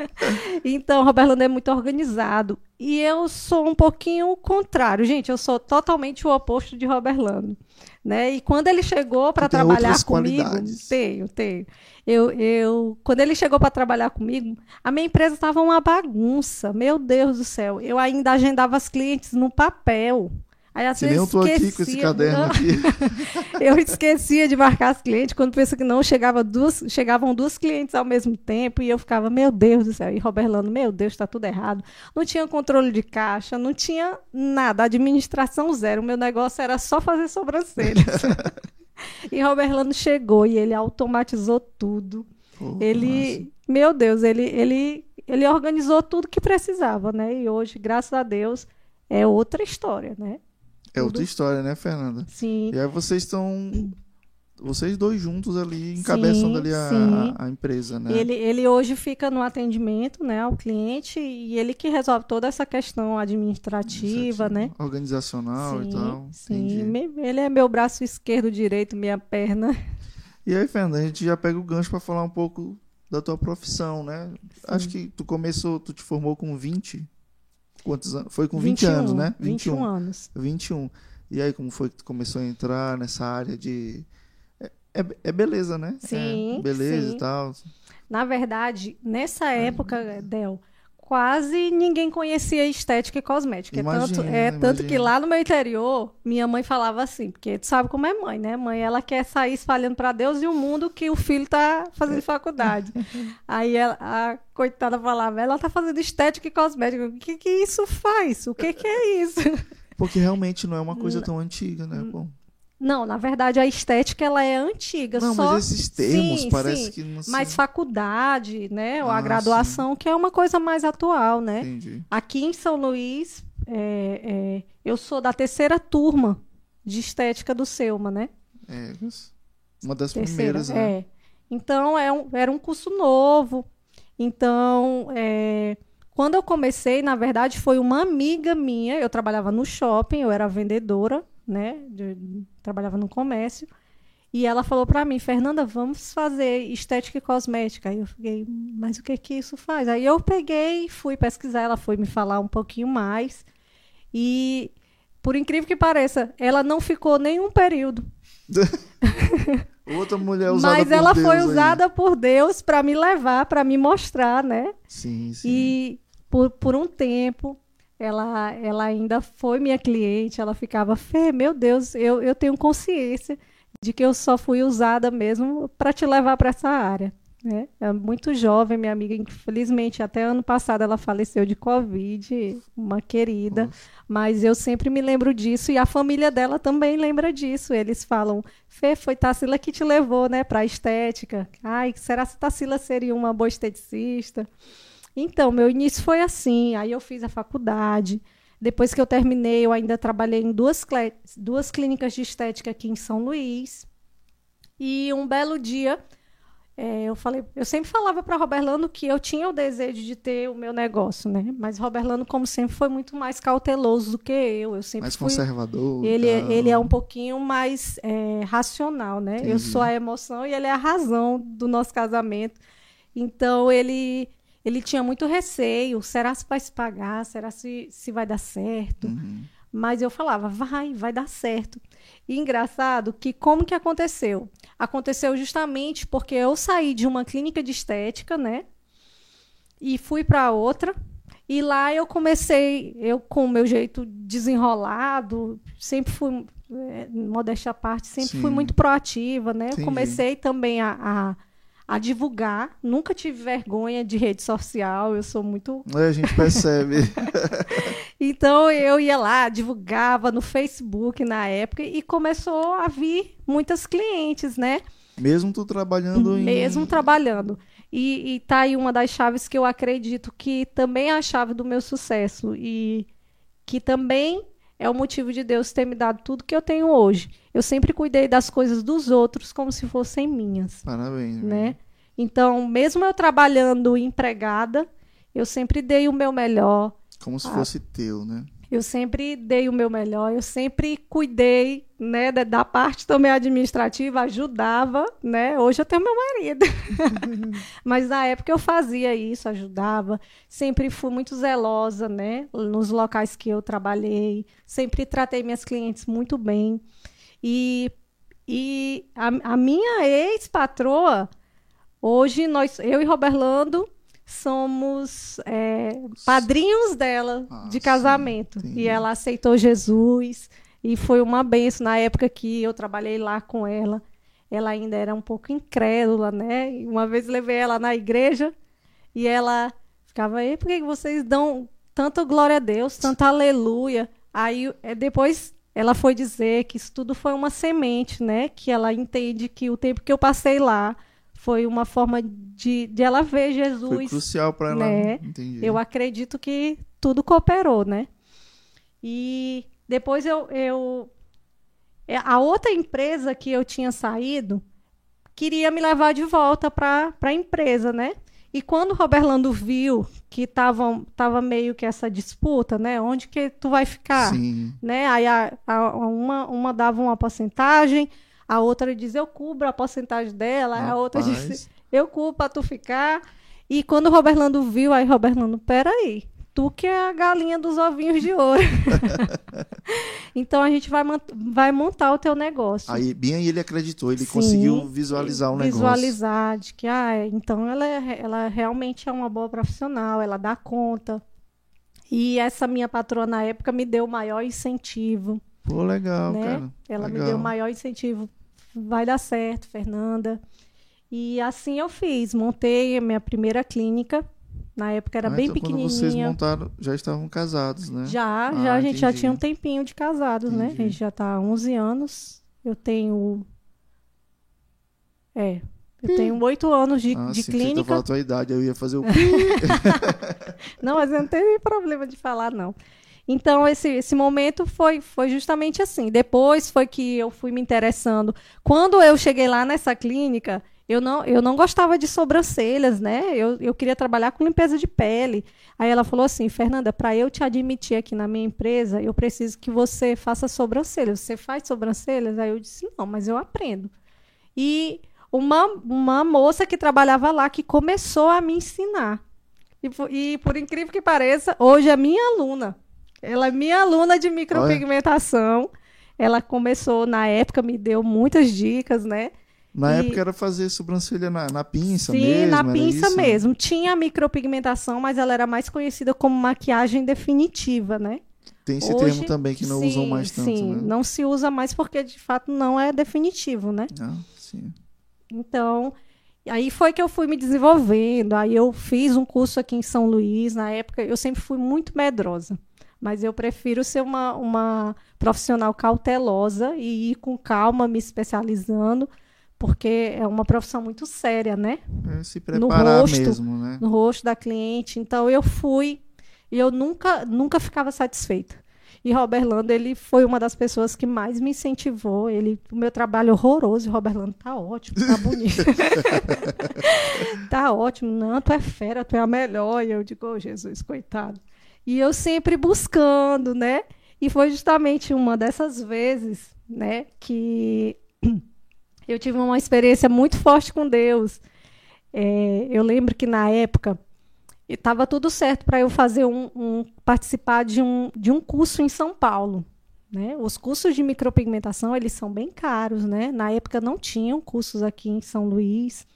então, Roberlando é muito organizado. E eu sou um pouquinho o contrário. Gente, eu sou totalmente o oposto de Roberlando. Né? E quando ele chegou para trabalhar comigo, qualidades. tenho, tenho. Eu, eu, quando ele chegou para trabalhar comigo, a minha empresa estava uma bagunça. Meu Deus do céu. Eu ainda agendava as clientes no papel. Aí às Se nem eu tô aqui com esse esquecia. caderno aqui. Eu esquecia de marcar as clientes. Quando pensa que não, chegava duas, chegavam duas clientes ao mesmo tempo e eu ficava, meu Deus do céu. E Roberlando, meu Deus, está tudo errado. Não tinha controle de caixa, não tinha nada. Administração zero. O meu negócio era só fazer sobrancelhas. e Roberlando chegou e ele automatizou tudo. Pô, Ele, meu Deus, ele, ele, ele organizou tudo que precisava, né? E hoje, graças a Deus, é outra história, né? É outra história, né, Fernanda? Sim. E aí vocês estão. Vocês dois juntos ali, encabeçando ali a, sim. a- a empresa, né? Ele, ele hoje fica no atendimento, né, ao cliente e ele que resolve toda essa questão administrativa, né? Organizacional e tal. sim. Entendi. Ele é meu braço esquerdo, direito, minha perna. E aí, Fernanda, a gente já pega o gancho para falar um pouco da tua profissão, né? Acho que tu começou, tu te formou com 20? Quantos anos? Foi com 20 anos, né? 21 anos. 21. E aí, como foi que tu começou a entrar nessa área de. É, é- é beleza, né? Sim, É beleza sim. e tal. Na verdade, nessa época, Del, quase ninguém conhecia estética e cosmética. É tanto, Imagina, é tanto que imagina. lá no meu interior, minha mãe falava assim, porque tu sabe como é mãe, né? Mãe, ela quer sair espalhando para Deus e o mundo que o filho tá fazendo faculdade. Aí ela, a coitada falava, ela tá fazendo estética e cosmética. O que que isso faz? O que que é isso? Porque realmente não é uma coisa tão antiga, né? Pô. Não, na verdade a estética ela é antiga, Não, só mas esses termos Sim, parece sim. que não se- mas faculdade, né? Ou a Ah, graduação, que é uma coisa mais atual, né? Entendi. Aqui em São Luís, é, é, eu sou da terceira turma de estética do Selma, né? É, uma das Terceira, primeiras, né? é. Então, é um- era um curso novo. Então, é, quando eu comecei, na verdade, foi uma amiga minha. Eu trabalhava no shopping, eu era vendedora, né? de- trabalhava no comércio. E ela falou para mim, Fernanda, vamos fazer estética e cosmética. Aí eu fiquei, mas o que que isso faz? Aí eu peguei, fui pesquisar, ela foi me falar um pouquinho mais. E, por incrível que pareça, ela não ficou nenhum período. Outra mulher usada Mas ela Deus foi aí. usada por Deus para me levar, para me mostrar, né? Sim, sim. E por, por um tempo, ela, ela ainda foi minha cliente, ela ficava, Fê, meu Deus, eu, eu tenho consciência de que eu só fui usada mesmo para te levar para essa área. Né? É muito jovem, minha amiga, infelizmente, até ano passado ela faleceu de Covid, uma querida, Poxa. mas eu sempre me lembro disso e a família dela também lembra disso. Eles falam, Fê, foi Tarsila que te levou né, para a estética. Ai, será que Tarsila seria uma boa esteticista? Então, meu início foi assim. Aí eu fiz a faculdade. Depois que eu terminei, eu ainda trabalhei em duas, clé- duas clínicas de estética aqui em São Luís. E um belo dia, é, eu falei, eu sempre falava para Roberlando que eu tinha o desejo de ter o meu negócio, né? Mas Roberlando, como sempre, foi muito mais cauteloso do que eu. Eu sempre Mais fui conservador. ele, tal. ele é um pouquinho mais é, racional, né? Eu Entendi. sou a emoção e ele é a razão do nosso casamento. Então ele ele tinha muito receio. Será se vai se pagar? Será se, se vai dar certo? Uhum. Mas eu falava, vai, vai dar certo. E engraçado que como que aconteceu? Aconteceu justamente porque eu saí de uma clínica de estética, né? E fui para outra. E lá eu comecei, eu com o meu jeito desenrolado, sempre fui, é, modéstia à parte, sempre Sim. fui muito proativa, né? Eu comecei também a, a, a divulgar, nunca tive vergonha de rede social, eu sou muito É, a gente percebe. então eu ia lá, divulgava no Facebook na época e começou a vir muitas clientes, né? Mesmo tu trabalhando em. Mesmo trabalhando. E, e tá aí uma das chaves que eu acredito que também é a chave do meu sucesso e que também é o motivo de Deus ter me dado tudo que eu tenho hoje. Eu sempre cuidei das coisas dos outros como se fossem minhas Parabéns. né? Então, mesmo eu trabalhando empregada, eu sempre dei o meu melhor, Como Ah. se fosse teu, né? Eu sempre dei o meu melhor, eu sempre cuidei, né, da, da parte também administrativa, ajudava, né? Hoje eu tenho meu marido. Mas na época eu fazia isso, ajudava, sempre fui muito zelosa, né, nos locais que eu trabalhei, sempre tratei minhas clientes muito bem. E e a, a minha ex-patroa, hoje nós, eu e Roberlando somos é, padrinhos dela Ah, de sim, casamento. entendi. E ela aceitou Jesus e foi uma benção na época que eu trabalhei lá com ela. Ela ainda era um pouco incrédula, né? E uma vez levei ela na igreja e ela ficava aí, por que vocês dão tanto glória a Deus, tanto aleluia? Aí é, depois ela foi dizer que isso tudo foi uma semente, né? Que ela entende que o tempo que eu passei lá foi uma forma de, de ela ver Foi Jesus. crucial pra ela. né? Entendi. Eu acredito que tudo cooperou, né? E depois eu, eu é, a outra empresa que eu tinha saído queria me levar de volta para a empresa, né? E quando o Roberlando viu que estavam tava meio que essa disputa, né? Onde que tu vai ficar? Sim. né? Aí a, a- uma, uma dava uma porcentagem, a outra dizia eu cubro a porcentagem dela, a outra Rapaz. disse eu cubro para tu ficar. E quando o Roberlando viu, aí Roberlando, peraí, tu que é a galinha dos ovinhos de ouro. então a gente vai, vai montar o teu negócio. Aí, bem aí ele acreditou, ele Sim, conseguiu visualizar o negócio. Visualizar de que, ah, então ela, é- ela realmente é uma boa profissional, ela dá conta. E essa minha patroa na época me deu o maior incentivo. Pô, legal, né? cara. Ela me Legal. deu o maior incentivo. Vai dar certo, Fernanda. E assim eu fiz. Montei a minha primeira clínica. Na época era Ah, bem então, Quando vocês pequenininha. montaram, já estavam casados, né? Já, Ah, já a gente já entendi. tinha um tempinho de casados, né? A Entendi. gente já tá há 11 anos. Eu tenho. É. Eu tenho oito anos de, Ah, de sim, clínica. falar a tua idade, eu ia fazer o Não, mas eu não tenho problema de falar, não. Então, esse, esse momento foi, foi justamente assim. Depois foi que eu fui me interessando. Quando eu cheguei lá nessa clínica, eu não, eu não gostava de sobrancelhas, né? Eu, eu queria trabalhar com limpeza de pele. Aí ela falou assim, Fernanda, para eu te admitir aqui na minha empresa, eu preciso que você faça sobrancelhas. Você faz sobrancelhas? Aí eu disse, não, mas eu aprendo. e uma, uma moça que trabalhava lá que começou a me ensinar. E, e por incrível que pareça, hoje é minha aluna. Ela é minha aluna de micropigmentação. Olha. Ela começou, na época, me deu muitas dicas, né? Na e... época era fazer sobrancelha na, na pinça Sim, mesmo? Sim, na pinça mesmo. Tinha micropigmentação, mas ela era mais conhecida como maquiagem definitiva, né? Tem esse Hoje, termo também que não sim, usam mais tanto, sim, né? não se usa mais porque de fato não é definitivo, né? Ah, sim. Então, aí foi que eu fui me desenvolvendo. Aí eu fiz um curso aqui em São Luís. Na época, eu sempre fui muito medrosa. Mas eu prefiro ser uma, uma profissional cautelosa e ir com calma, me especializando, porque é uma profissão muito séria, né? É se preparar no rosto, mesmo, né? No rosto da cliente. Então eu fui e eu nunca, nunca ficava satisfeita. E Robert Lando, ele foi uma das pessoas que mais me incentivou. Ele, o meu trabalho é horroroso, e Robert Lando tá ótimo, tá bonito. tá ótimo, não, tu é fera, tu é a melhor. E eu digo, oh, Jesus, coitado. E eu sempre buscando, né? E foi justamente uma dessas vezes, né, que eu tive uma experiência muito forte com Deus. É, eu lembro que na época estava tudo certo para eu fazer um, um, participar de um, de um curso em São Paulo. Né? Os cursos de micropigmentação eles são bem caros, né? Na época não tinham cursos aqui em São Luís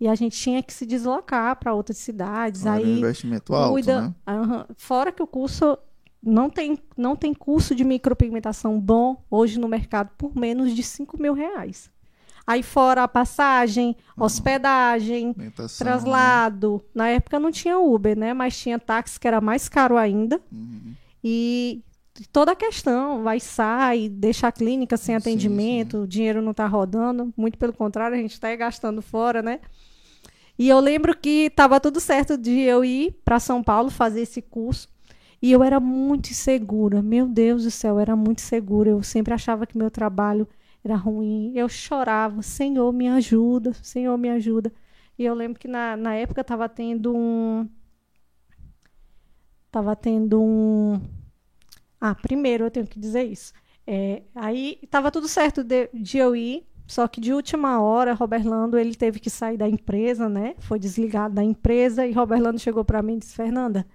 e a gente tinha que se deslocar para outras cidades. Olha, aí um investimento alto, cuida, né? uh, fora que o curso não tem, não tem curso de micropigmentação bom hoje no mercado por menos de 5 mil reais. Aí fora a passagem, uhum. hospedagem, traslado. Né? Na época não tinha Uber, né? Mas tinha táxi que era mais caro ainda. Uhum. E toda a questão, vai sai, deixa a clínica sem atendimento, sim, sim. o dinheiro não está rodando. Muito pelo contrário, a gente está gastando fora, né? E eu lembro que estava tudo certo de eu ir para São Paulo fazer esse curso. E eu era muito insegura. Meu Deus do céu, era muito segura. Eu sempre achava que meu trabalho era ruim. Eu chorava, Senhor, me ajuda, Senhor, me ajuda. E eu lembro que na, na época estava tendo um. Estava tendo um. Ah, primeiro eu tenho que dizer isso. É, aí estava tudo certo de, de, eu ir, só que de última hora, Roberlando ele teve que sair da empresa, né? Foi desligado da empresa e Roberlando chegou para mim e disse: Fernanda,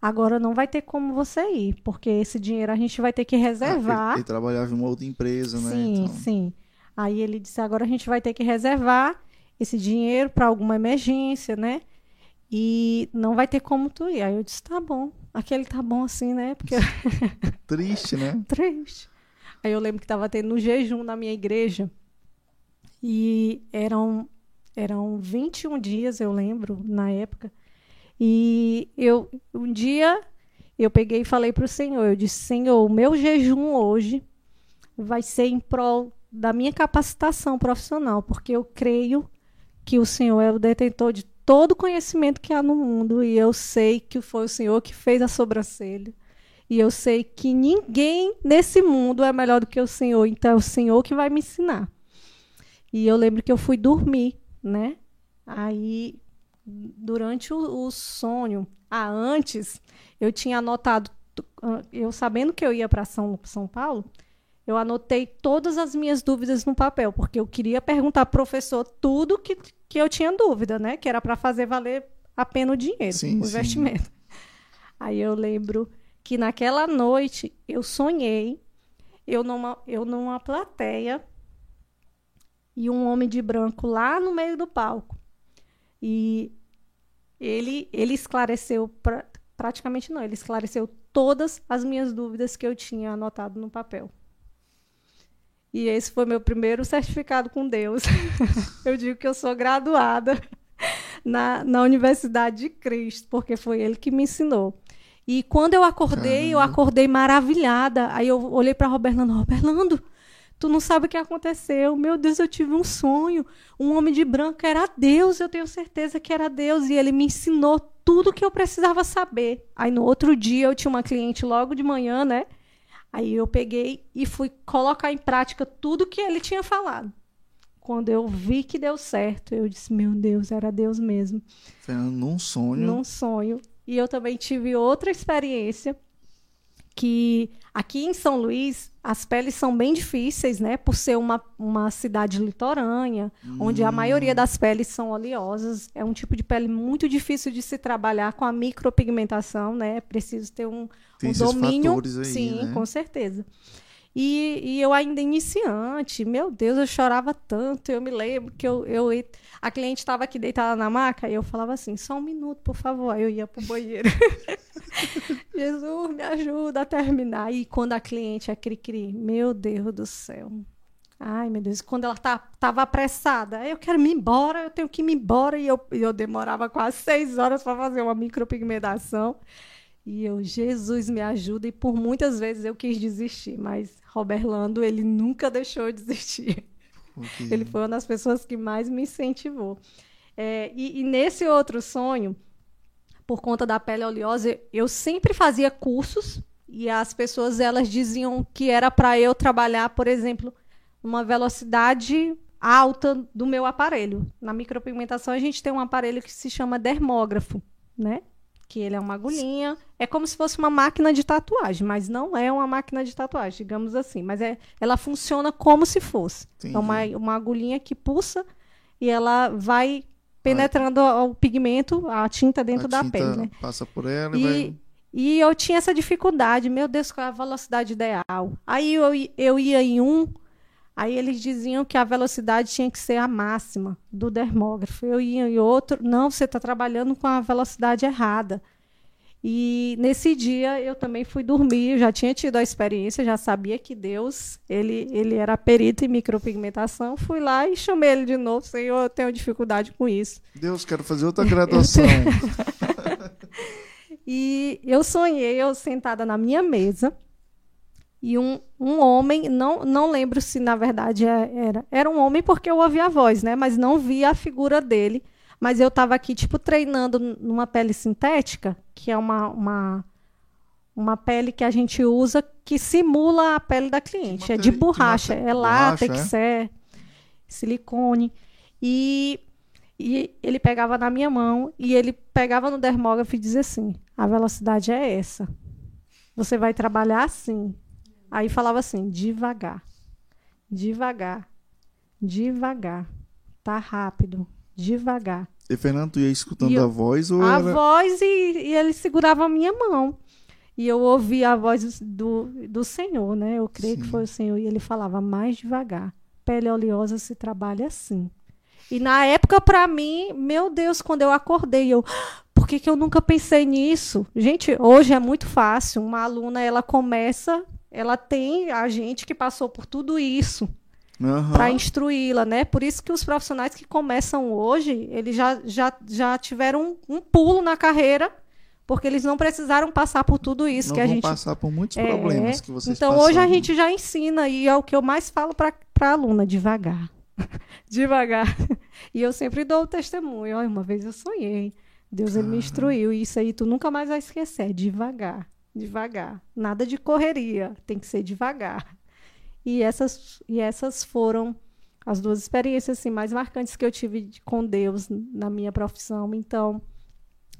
Agora não vai ter como você ir, porque esse dinheiro a gente vai ter que reservar. Ah, ele, ele trabalhava em uma outra empresa, né? Sim, então... sim. Aí ele disse: agora a gente vai ter que reservar esse dinheiro para alguma emergência, né? E não vai ter como tu ir. Aí eu disse: tá bom. Aquele tá bom assim, né? Porque... Triste, né? Triste. Aí eu lembro que estava tendo um jejum na minha igreja. E eram, eram 21 dias, eu lembro, na época. E eu um dia eu peguei e falei para o Senhor, eu disse, Senhor, o meu jejum hoje vai ser em prol da minha capacitação profissional, porque eu creio que o Senhor é o detentor de todo o conhecimento que há no mundo e eu sei que foi o Senhor que fez a sobrancelha. E eu sei que ninguém nesse mundo é melhor do que o Senhor, então é o Senhor que vai me ensinar. E eu lembro que eu fui dormir, né? Aí durante o, o sonho, ah, antes, eu tinha anotado, ah, eu sabendo que eu ia para São, São Paulo, eu anotei todas as minhas dúvidas no papel, porque eu queria perguntar ao professor tudo que, que eu tinha dúvida, né? Que era para fazer valer a pena o dinheiro, sim, o sim. investimento. Aí eu lembro que naquela noite eu sonhei, eu numa, eu numa plateia e um homem de branco lá no meio do palco. E ele, ele esclareceu, pra, praticamente não, ele esclareceu todas as minhas dúvidas que eu tinha anotado no papel. E esse foi meu primeiro certificado com Deus. eu digo que eu sou graduada na, na Universidade de Cristo, porque foi ele que me ensinou. E quando eu acordei, Caramba. eu acordei maravilhada. Aí eu olhei para Roberlando, Roberlando, Tu não sabe o que aconteceu. Meu Deus, eu tive um sonho. Um homem de branco era Deus, eu tenho certeza que era Deus. E ele me ensinou tudo que eu precisava saber. Aí no outro dia eu tinha uma cliente logo de manhã, né? Aí eu peguei e fui colocar em prática tudo que ele tinha falado. Quando eu vi que deu certo, eu disse: Meu Deus, era Deus mesmo. Fernando, num sonho. Num sonho. E eu também tive outra experiência que aqui em São Luís as peles são bem difíceis, né? Por ser uma, uma cidade litorânea, hum. onde a maioria das peles são oleosas. É um tipo de pele muito difícil de se trabalhar com a micropigmentação, né? É preciso ter um, um domínio. Aí, sim, né? com certeza. E, e, eu ainda iniciante, meu Deus, eu chorava tanto. Eu me lembro que eu, eu a cliente estava aqui deitada na maca e eu falava assim: só um minuto, por favor. Aí eu ia pro banheiro. Jesus, me ajuda a terminar. E quando a cliente é cri-cri, meu Deus do céu. Ai, meu Deus, quando ela tá, tava apressada, eu quero me embora, eu tenho que ir me embora. E eu, eu demorava quase seis horas para fazer uma micropigmentação. E eu, Jesus, me ajuda. E por muitas vezes eu quis desistir, mas Roberlando, ele nunca deixou eu desistir. Okay. Ele foi uma das pessoas que mais me incentivou. É, e, e nesse outro sonho, por conta da pele oleosa, eu sempre fazia cursos e as pessoas elas diziam que era para eu trabalhar, por exemplo, uma velocidade alta do meu aparelho. Na micropigmentação a gente tem um aparelho que se chama dermógrafo, né? Que ele é uma agulhinha, é como se fosse uma máquina de tatuagem, mas não é uma máquina de tatuagem, digamos assim. Mas é, ela funciona como se fosse. Entendi. É uma, uma agulhinha que pulsa e ela vai penetrando o pigmento, a tinta dentro a da tinta pele, né? Passa por ela e, e vai... E eu tinha essa dificuldade, meu Deus, qual é a velocidade ideal? Aí eu, eu ia em um, aí eles diziam que a velocidade tinha que ser a máxima do dermógrafo. Eu ia em outro, não, você está trabalhando com a velocidade errada. E nesse dia eu também fui dormir, já tinha tido a experiência, já sabia que Deus, ele, ele era perito em micropigmentação. Fui lá e chamei ele de novo, Senhor, eu tenho dificuldade com isso. Deus, quero fazer outra graduação. e eu sonhei, eu sentada na minha mesa, e um, um homem, não, não lembro se na verdade é, era, era um homem porque eu ouvi a voz, né? Mas não vi a figura dele mas eu estava aqui, tipo, treinando numa pele sintética, que é uma, uma, uma pele que a gente usa que simula a pele da cliente. é de borracha, é látex, é? é silicone. E, e ele pegava na minha mão e ele pegava no dermógrafo e dizia assim: a velocidade é essa. Você vai trabalhar assim. Aí falava assim: devagar, devagar, devagar. Tá rápido, devagar. E Fernando, tu ia escutando eu, a voz ou A era... voz e, e, ele segurava a minha mão. E eu ouvia a voz do, do Senhor, né? Eu creio Sim. que foi o Senhor. E ele falava mais devagar. Pele oleosa se trabalha assim. E na época, para mim, meu Deus, quando eu acordei, eu... Por que, que eu nunca pensei nisso? Gente, hoje é muito fácil. Uma aluna, ela começa... Ela tem a gente que passou por tudo isso uhum. para instruí-la, né? Por isso que os profissionais que começam hoje, eles já, já, já tiveram um, um pulo na carreira, porque eles não precisaram passar por tudo isso não que a gente passar por muitos é, problemas que vocês Então hoje a gente já ensina e é o que eu mais falo para a aluna, devagar. devagar. E eu sempre dou o testemunho. Olha, uma vez eu sonhei. Deus ele me instruiu. E isso aí tu nunca mais vai esquecer. Devagar. Devagar. Nada de correria. Tem que ser devagar. E essas, e essas foram as duas experiências assim, mais marcantes que eu tive com Deus na minha profissão. Então,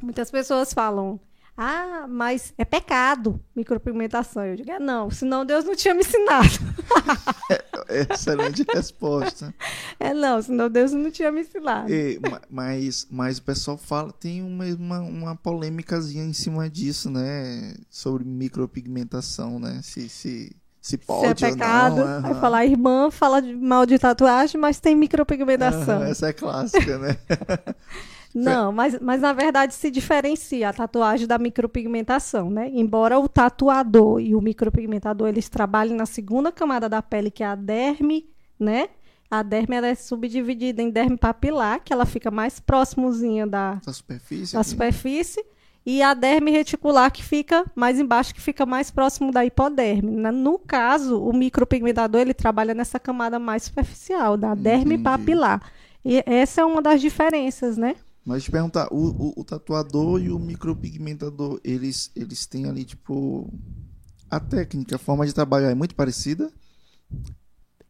muitas pessoas falam: ah, mas é pecado micropigmentação. Eu digo: é, não, senão Deus não tinha me ensinado. É, excelente resposta. É, não, senão Deus não tinha me ensinado. E, mas, mas o pessoal fala, tem uma, uma, polêmicazinha em cima disso, né? Sobre micropigmentação, né? Se, se se pode se é pecado. não. Vai falar, irmã fala mal de tatuagem, mas tem micropigmentação. essa é clássica, né? não, mas, mas na verdade se diferencia a tatuagem da micropigmentação, né? Embora o tatuador e o micropigmentador eles trabalhem na segunda camada da pele, que é a derme, né? A derme ela é subdividida em derme papilar, que ela fica mais próximozinha da, da superfície. Da superfície e a derme reticular que fica mais embaixo, que fica mais próximo da hipoderme. No caso, o micropigmentador ele trabalha nessa camada mais superficial, da derme Entendi. papilar. E essa é uma das diferenças, né? Mas te perguntar, o, o, o, tatuador e o micropigmentador, eles, eles têm ali, tipo, a técnica, a forma de trabalhar é muito parecida?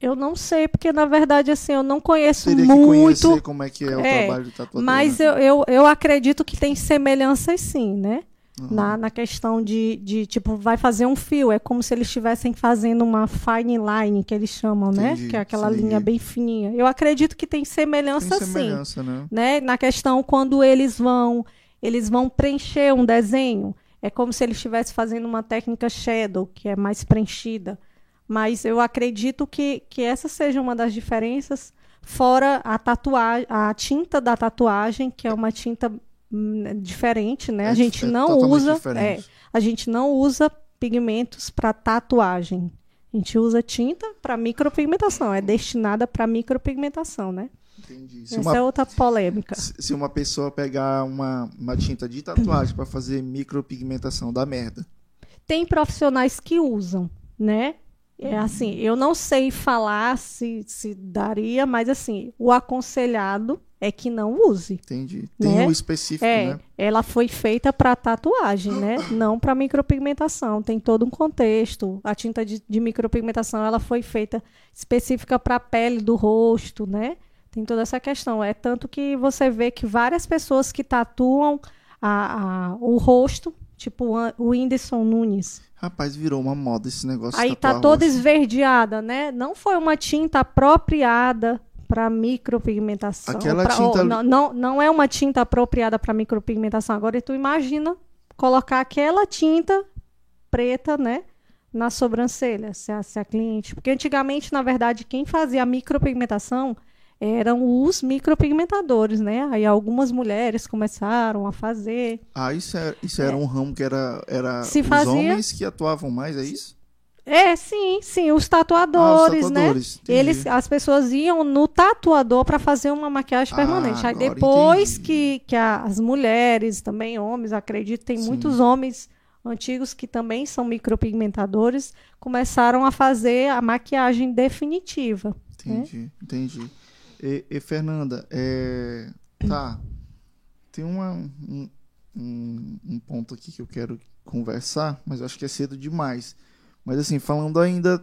Eu não sei, porque na verdade assim, eu não conheço Teria muito. Que como é que é o é, trabalho do tatuador. Mas né? eu, eu, eu acredito que tem semelhanças sim, né? Uhum. Na, na questão de, de, tipo, vai fazer um fio. É como se eles estivessem fazendo uma fine line, que eles chamam, né? Entendi, né? Que é aquela linha bem fininha. Eu acredito que tem semelhança, tem semelhança sim. Né? né? Na questão, quando eles vão, eles vão preencher um desenho. É como se eles estivessem fazendo uma técnica shadow, que é mais preenchida. Mas eu acredito que, que essa seja uma das diferenças, fora a tatuagem, a tinta da tatuagem, que é uma tinta diferente, né? É, a gente é não usa, é, a gente não usa pigmentos para tatuagem. A gente usa tinta para micropigmentação, é destinada para micropigmentação, né? Entendi. Se Essa uma, é outra polêmica. Se, se, uma pessoa pegar uma, uma tinta de tatuagem para fazer micropigmentação, dá merda. Tem profissionais que usam, né? É assim, eu não sei falar se, se daria, mas assim, o aconselhado é que não use. Entendi. Tem né? um específico, é, né? Ela foi feita para tatuagem, né? Não para micropigmentação. Tem todo um contexto. A tinta de, de micropigmentação ela foi feita específica para a pele do rosto, né? Tem toda essa questão. É tanto que você vê que várias pessoas que tatuam a, a o rosto, tipo o Whindersson Nunes, Rapaz, virou uma moda esse negócio. Aí tá toda esverdeada, né? Não foi uma tinta apropriada para micropigmentação. Aquela pra, tinta... Oh, não, não, não é uma tinta apropriada para micropigmentação. Agora tu imagina colocar aquela tinta preta, né? Na sobrancelha, se a, se a cliente. Porque antigamente, na verdade, quem fazia a micropigmentação eram os micropigmentadores, né? Aí algumas mulheres começaram a fazer. Ah, isso, era, é, isso era é. um ramo que era, era Se os fazia... homens que atuavam mais, é isso? É, sim, sim, os tatuadores, ah, os tatuadores né? Eles, as pessoas iam no tatuador para fazer uma maquiagem ah, permanente. Aí depois que, que as mulheres, também homens, acredito, tem sim. muitos homens antigos que também são micropigmentadores, começaram a fazer a maquiagem definitiva. Né? Entendi, né? entendi. E, e Fernanda, é, tá. Tem uma, um, um, um, ponto aqui que eu quero conversar, mas acho que é cedo demais. Mas assim, falando ainda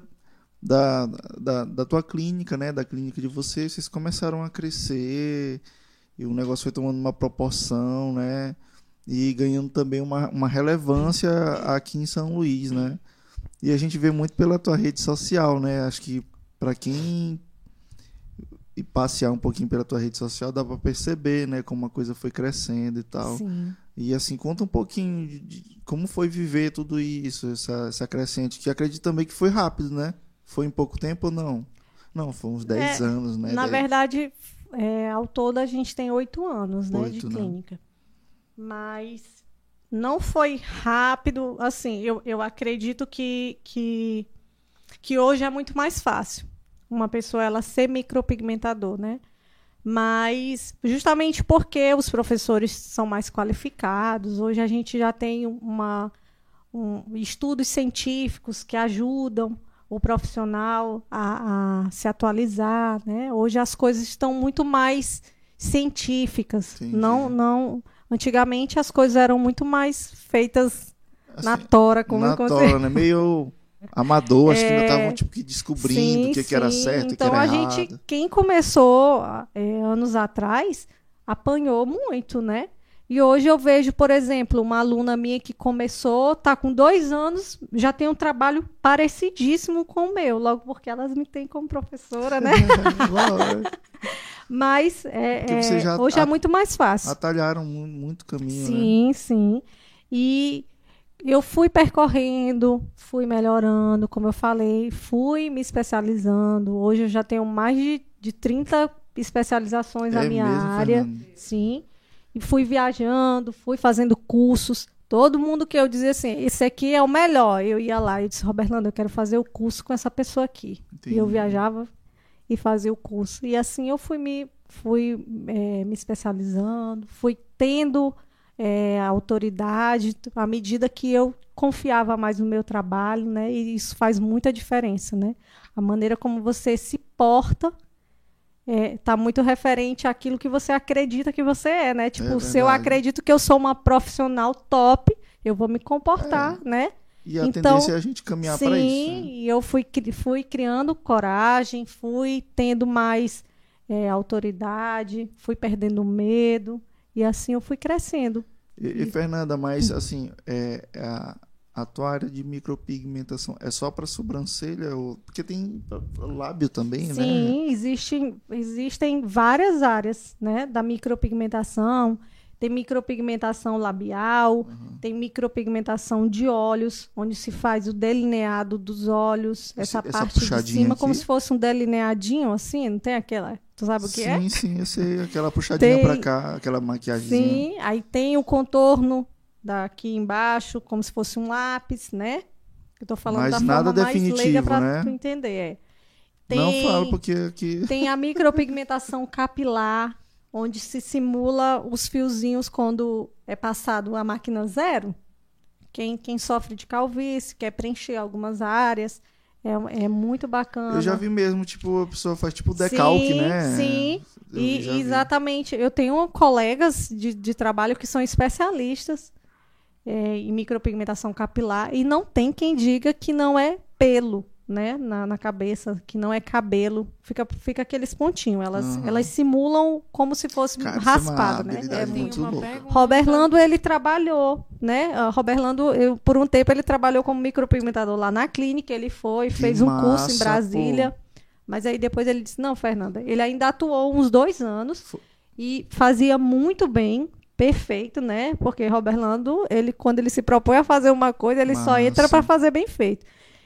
da, da, da tua clínica, né? Da clínica de vocês, vocês começaram a crescer e o negócio foi tomando uma proporção, né? E ganhando também uma, uma relevância aqui em São Luís, né? E a gente vê muito pela tua rede social, né? Acho que para quem e passear um pouquinho pela tua rede social, dá para perceber, né, como a coisa foi crescendo e tal. Sim. E assim, conta um pouquinho de, de como foi viver tudo isso, essa, essa crescente, que acredito também que foi rápido, né? Foi em pouco tempo ou não? Não, foi uns 10 é, anos, né? Na 10. verdade, é, ao todo a gente tem 8 anos, né, 8, de né? clínica. Né? Mas não foi rápido, assim, eu, eu acredito que, que, que hoje é muito mais fácil uma pessoa ela ser micropigmentador, né? Mas justamente porque os professores são mais qualificados, hoje a gente já tem uma, um, estudos científicos que ajudam o profissional a, a, se atualizar, né? Hoje as coisas estão muito mais científicas, Entendi. não não antigamente as coisas eram muito mais feitas assim, na tora, como na tora, né? Meio amador, acho é, que ainda estavam tipo, que descobrindo o que, que, era certo e então, que era errado. Então a gente, quem começou é, anos atrás, apanhou muito, né? E hoje eu vejo, por exemplo, uma aluna minha que começou, está com dois anos, já tem um trabalho parecidíssimo com o meu, logo porque elas me têm como professora, né? Mas é, é, hoje é muito mais fácil. Atalharam muito caminho, sim, né? Sim, sim. E eu fui percorrendo, fui melhorando, como eu falei, fui me especializando. Hoje eu já tenho mais de, de 30 especializações é na minha mesmo, área. Fernanda? Sim. E fui viajando, fui fazendo cursos. Todo mundo que eu dizia assim, esse aqui é o melhor. Eu ia lá e disse, Roberto, eu quero fazer o curso com essa pessoa aqui. Entendi. E eu viajava e fazia o curso. E assim eu fui me, fui, é, me especializando, fui tendo é, autoridade à medida que eu confiava mais no meu trabalho, né? E isso faz muita diferença, né? A maneira como você se porta está é, tá muito referente àquilo que você acredita que você é, né? Tipo, é se eu acredito que eu sou uma profissional top, eu vou me comportar, é. né? E a então, tendência é a gente caminhar para isso. Sim, né? e eu fui, fui criando coragem, fui tendo mais é, autoridade, fui perdendo medo. E assim eu fui crescendo. E, e Fernanda, mas assim, é, é a, a tua área de micropigmentação é só para sobrancelha? Ou... Porque tem lábio também, Sim, né? Sim, existem, existem várias áreas né, da micropigmentação. Tem micropigmentação labial, uhum. tem micropigmentação de olhos, onde se faz o delineado dos olhos, essa, essa parte de cima, aqui. como se fosse um delineadinho, assim, não tem aquela. Tu sabe o que sim, é? Sim, sim, eu sei, aquela puxadinha tem, pra cá, aquela maquiagem. Sim, aí tem o contorno daqui embaixo, como se fosse um lápis, né? Eu tô falando Mas da nada forma definitivo, mais leiga pra né? tu entender. É. Tem, não falo porque aqui. Tem a micropigmentação capilar, onde se simula os fiozinhos quando é passado a máquina zero. Quem, quem sofre de calvície, quer preencher algumas áreas, é, é muito bacana. Eu já vi mesmo, tipo, a pessoa faz tipo decalque, sim, né? Sim, eu e exatamente. Eu tenho colegas de, de trabalho que são especialistas é, em micropigmentação capilar e não tem quem diga que não é pelo né, na, na, cabeça, que não é cabelo, fica, fica aqueles pontinhos. Elas, uhum. elas simulam como se fosse Cara, raspado, é né? É muito louco. Robert Lando, ele trabalhou, né? Uh, Robert Lando, eu, por um tempo, ele trabalhou como micropigmentador lá na clínica, ele foi, que fez massa, um curso em Brasília. Pô. Mas aí depois ele disse, não, Fernanda, ele ainda atuou uns dois anos foi. e fazia muito bem, perfeito, né? Porque Robert Lando, ele, quando ele se propõe a fazer uma coisa, ele Massa. só entra para fazer bem feito.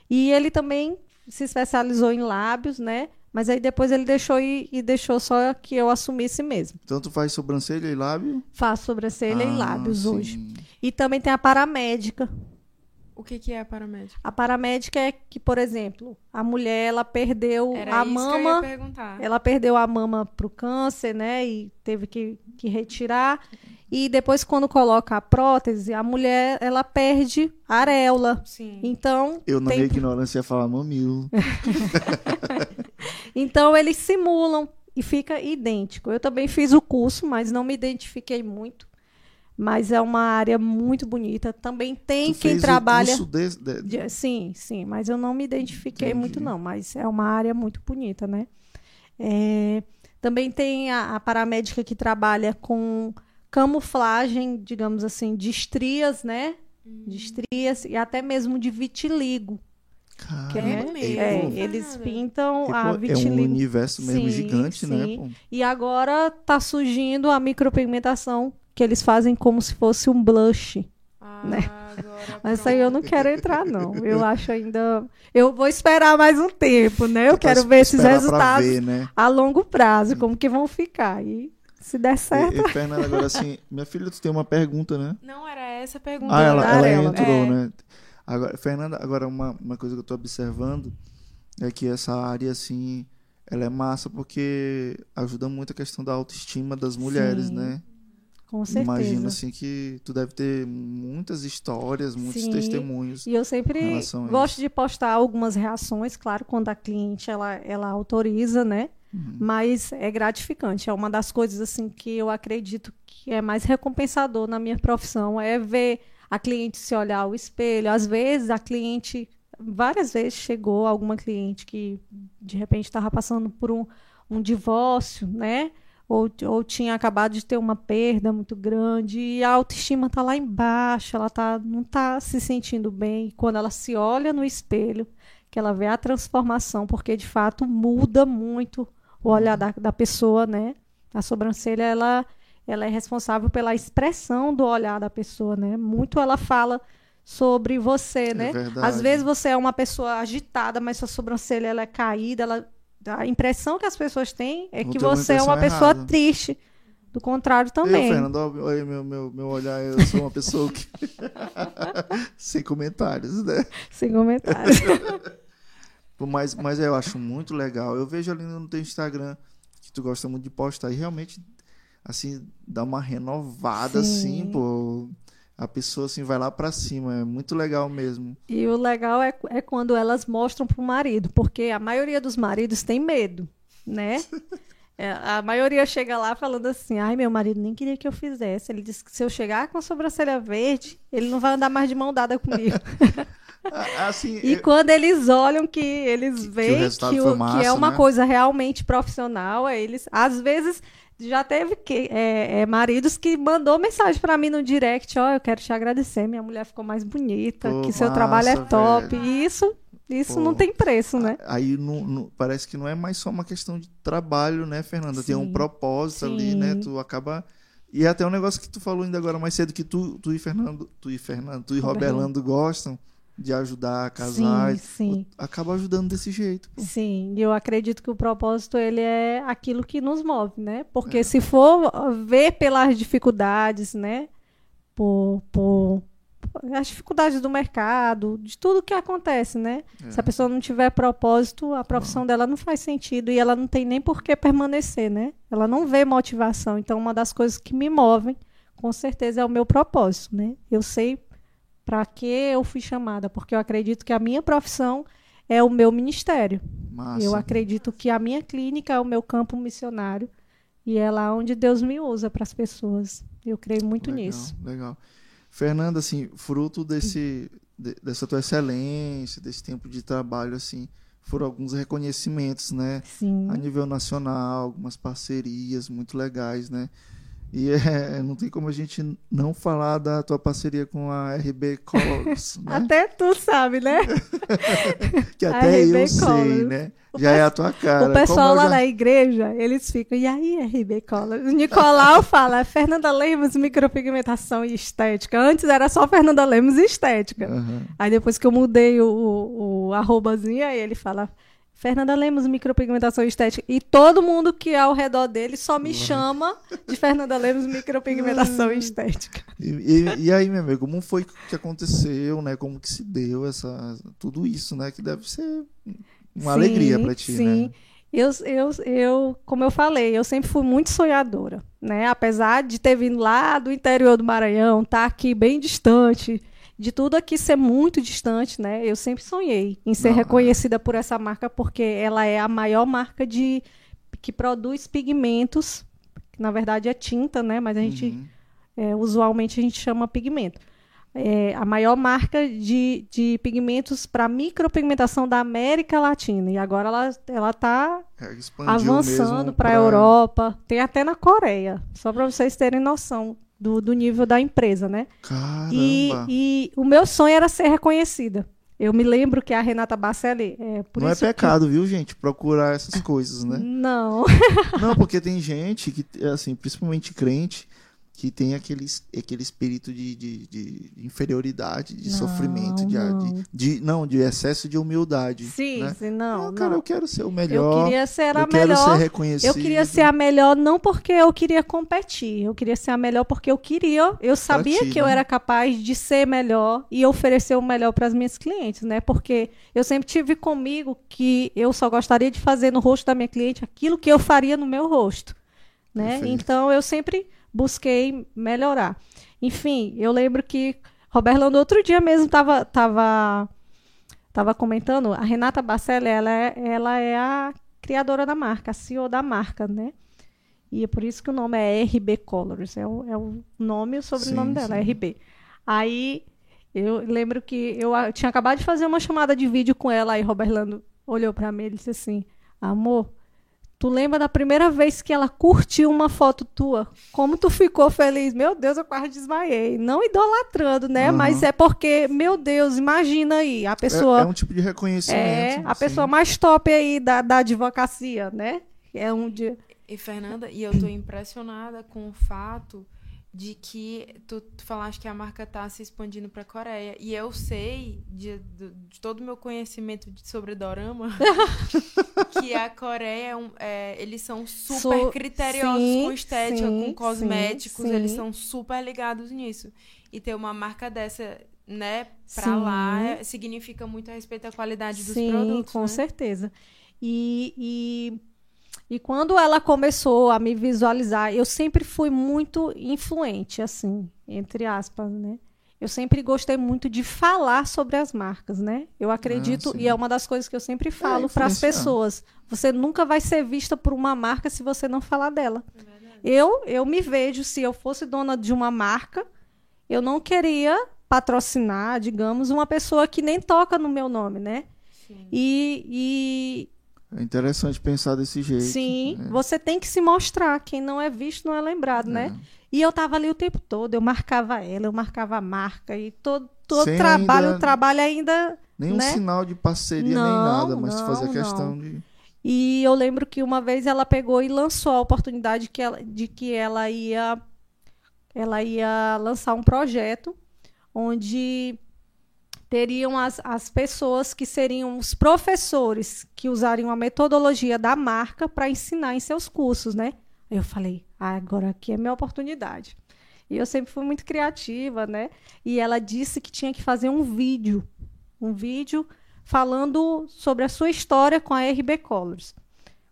E ele também se especializou em lábios, né? Mas aí depois ele deixou e, e deixou só que eu assumisse mesmo. Então tu faz sobrancelha e lábio? Faço sobrancelha ah, e lábios sim. hoje. E também tem a paramédica. O que, que é a paramédica? A paramédica é que, por exemplo, a mulher ela perdeu Era a mama. Ela perdeu a mama pro câncer, né? E teve que, que retirar. E depois, quando coloca a prótese, a mulher ela perde a areola. Sim. Então. Eu, na tem... minha ignorância, ia falar mamilo. então, eles simulam e fica idêntico. Eu também fiz o curso, mas não me identifiquei muito. Mas é uma área muito bonita. Também tem tu quem fez trabalha. O curso de... De... Sim, sim, mas eu não me identifiquei Entendi. muito, não. Mas é uma área muito bonita, né? É... Também tem a, a paramédica que trabalha com camuflagem, digamos assim, de estrias, né? Hum. De estrias e até mesmo de vitiligo. Cara, é, é, eles pintam que, a vitiligo. É um universo mesmo sim, gigante, né, sim. né? Pô? E agora tá surgindo a micropigmentação, que eles fazem como se fosse um blush. Ah, né? Mas aí eu não quero entrar, não. Eu acho ainda. Eu vou esperar mais um tempo, né? Eu quero ver esses resultados ver, né? a longo prazo, como que vão ficar. E se der certo. E, e Fernanda, agora assim, minha filha, tu tem uma pergunta, né? Não, era essa a pergunta. Ah, ela, ela ela. entrou, é. né? Agora, Fernanda, agora uma, uma coisa que eu tô observando é que essa área, assim, ela é massa porque ajuda muito a questão da autoestima das mulheres, Sim. né? Com certeza. Imagino assim que tu deve ter muitas histórias, muitos Sim. testemunhos. E eu sempre gosto de postar algumas reações, claro, quando a cliente ela, ela autoriza, né? Uhum. Mas é gratificante. É uma das coisas assim que eu acredito que é mais recompensador na minha profissão é ver a cliente se olhar ao espelho. Às vezes a cliente, várias vezes chegou alguma cliente que de repente estava passando por um, um divórcio, né? Ou, ou tinha acabado de ter uma perda muito grande e a autoestima está lá embaixo, ela tá, não está se sentindo bem. E quando ela se olha no espelho, que ela vê a transformação, porque de fato muda muito o olhar da, da pessoa, né? A sobrancelha, ela, ela é responsável pela expressão do olhar da pessoa, né? Muito ela fala sobre você, né? verdade. Às vezes você é uma pessoa agitada, mas sua sobrancelha ela é caída, ela, a impressão que as pessoas têm é que você é uma pessoa errada. triste. Do contrário também. Eu, Fernando, olha meu, meu, meu olhar, eu sou uma pessoa que. Sem comentários, né? Sem comentários. Mas, mas eu acho muito legal. Eu vejo ali no teu Instagram que tu gosta muito de postar e realmente, assim, dá uma renovada, Sim. assim, pô. A pessoa, assim, vai lá pra cima. É muito legal mesmo. E o legal é, é quando elas mostram pro marido, porque a maioria dos maridos tem medo, né? É, a maioria chega lá falando assim: ai, meu marido nem queria que eu fizesse. Ele disse que se eu chegar com a sobrancelha verde, ele não vai andar mais de mão dada comigo. Assim, E eu- quando eles olham que eles Que- que veem que, resultado o- foi que massa, é uma né? coisa realmente profissional, aí eles às vezes já teve que é, é, maridos que mandou mensagem pra mim no direct, ó, eu quero te agradecer, minha mulher ficou mais bonita, Pô, que seu trabalho é massa, top. velho. E isso, isso Pô. não tem preço, né? Aí não- não- parece que não é mais só uma questão de trabalho, né, Fernanda? Tem um Sim. propósito ali, né? Sim. Tu acaba. E é até um negócio que tu falou ainda agora mais cedo, que tu, tu e Fernando, tu e Fernando, tu e. Roberlando gostam de ajudar casais. Sim, sim. Acaba ajudando desse jeito. pô. Sim, e eu acredito que o propósito ele é aquilo que nos move, né? Porque É. se for ver pelas dificuldades, né? Por, por as dificuldades do mercado, de tudo que acontece, né? É. Se a pessoa não tiver propósito, a profissão dela não faz sentido e ela não tem nem por que permanecer, né? Ela não vê motivação. Então, uma das coisas que me movem, com certeza, é o meu propósito, né? Eu sei para que eu fui chamada, porque eu acredito que a minha profissão é o meu ministério. Massa. Eu acredito que a minha clínica é o meu campo missionário e é lá onde Deus me usa para as pessoas. Eu creio muito legal, nisso. Legal. Fernanda, assim, fruto desse, de- dessa tua excelência, desse tempo de trabalho, assim, foram alguns reconhecimentos, né? Sim. a nível nacional, algumas parcerias muito legais, né? E é, não tem como a gente não falar da tua parceria com a RB Colors, né? Até tu sabe, né? que até RB eu sei, Colors. né? O Já é a tua cara. o pessoal lá já- na igreja, eles ficam, e aí, RB Collor? O Nicolau fala, Fernanda Lemos, micropigmentação e estética. Antes era só Fernanda Lemos e estética. Aham. Aí depois que eu mudei o, o, o arrobazinho, aí ele fala Fernanda Lemos, micropigmentação estética. E todo mundo que é ao redor dele só me chama de Fernanda Lemos, micropigmentação e estética. E, e- e aí, meu amigo, como foi que aconteceu, né? Como que se deu essa, tudo isso, né? Que deve ser uma Sim, alegria pra ti, sim. né? Eu, eu, eu, como eu falei, eu sempre fui muito sonhadora, né? Apesar de ter vindo lá do interior do Maranhão, estar aqui bem distante, de tudo aqui ser muito distante, né? Eu sempre sonhei em ser Não, é. reconhecida por essa marca porque ela é a maior marca de que produz pigmentos, que na verdade é tinta, né? Mas a gente Uhum. é, usualmente a gente chama pigmento. É a maior marca de, de pigmentos para micropigmentação da América Latina. E agora ela ela está É, avançando para a Europa, tem até na Coreia, só para vocês terem noção do, do nível da empresa, né? Caramba! E, e o meu sonho era ser reconhecida. Eu me lembro que a Renata Bacelli, é, por Não é isso que- pecado, viu, gente? Procurar essas coisas, né? Não, Não, porque tem gente que, assim, principalmente crente, que tem aquele, aquele espírito de, de, de inferioridade, de Não, sofrimento, de, não. de, de- não, de excesso de humildade. sim, né? sim, não, Não, cara, eu quero ser o Eu melhor. queria ser a eu quero melhor. ser reconhecido. Eu queria ser a melhor não porque eu queria competir, eu queria ser a melhor porque eu queria, eu sabia ti, que eu né? era capaz de ser melhor e oferecer o melhor para as minhas clientes, né? Porque eu sempre tive comigo que eu só gostaria de fazer no rosto da minha cliente aquilo que eu faria no meu rosto, né? Perfeito. Então eu sempre busquei melhorar. Enfim, eu lembro que Roberto outro dia mesmo estava tava, tava comentando, a Renata Bacelli, ela é, ela é a criadora da marca, a CEO da marca, né? E é por isso que o nome é RB Colors, é o, é o nome e o sobrenome Sim, dela, sim. RB. Aí eu lembro que eu tinha acabado de fazer uma chamada de vídeo com ela, aí Roberlando olhou para mim e disse assim: Amor, tu lembra da primeira vez que ela curtiu uma foto tua? Como tu ficou feliz? Meu Deus, eu quase desmaiei. Não idolatrando, né? Aham. Mas é porque, meu Deus, imagina aí, a pessoa. É, é um tipo de reconhecimento. É, a sim. pessoa mais top aí da, da advocacia, né? É um de. E Fernanda, e eu tô impressionada com o fato de que tu, tu falaste que a marca tá se expandindo para Coreia e eu sei de, de, de todo o meu conhecimento de, sobre dorama que a Coreia é um- é, eles são super Su- criteriosos sim, com estética, sim, com cosméticos, sim, eles sim. são super ligados nisso e ter uma marca dessa né, pra Sim. lá significa muito a respeito da qualidade dos Sim, produtos. com né? certeza. E, e, e quando ela começou a me visualizar, eu sempre fui muito influente, assim, entre aspas, né? Eu sempre gostei muito de falar sobre as marcas, né? Eu acredito, sim. e é uma das coisas que eu sempre falo para as pessoas. Você nunca vai ser vista por uma marca se você não falar dela. Eu, eu me vejo, se eu fosse dona de uma marca, eu não queria patrocinar, digamos, uma pessoa que nem toca no meu nome, né? Sim. E, É interessante pensar desse jeito. sim, né? você tem que se mostrar. Quem não é visto não é lembrado, né? E eu tava ali o tempo todo, eu marcava ela, eu marcava a marca e todo, todo Sem trabalho, ainda- o trabalho ainda Nenhum né? sinal de parceria nem Não, nada, mas não, fazer não. questão de. E eu lembro que uma vez ela pegou e lançou a oportunidade que ela- de que ela ia, ela ia lançar um projeto onde teriam as, as pessoas que seriam os professores que usariam a metodologia da marca para ensinar em seus cursos, né? Eu falei, ah, agora aqui é minha oportunidade. E eu sempre fui muito criativa, né? E ela disse que tinha que fazer um vídeo, um vídeo falando sobre a sua história com a RB Colors.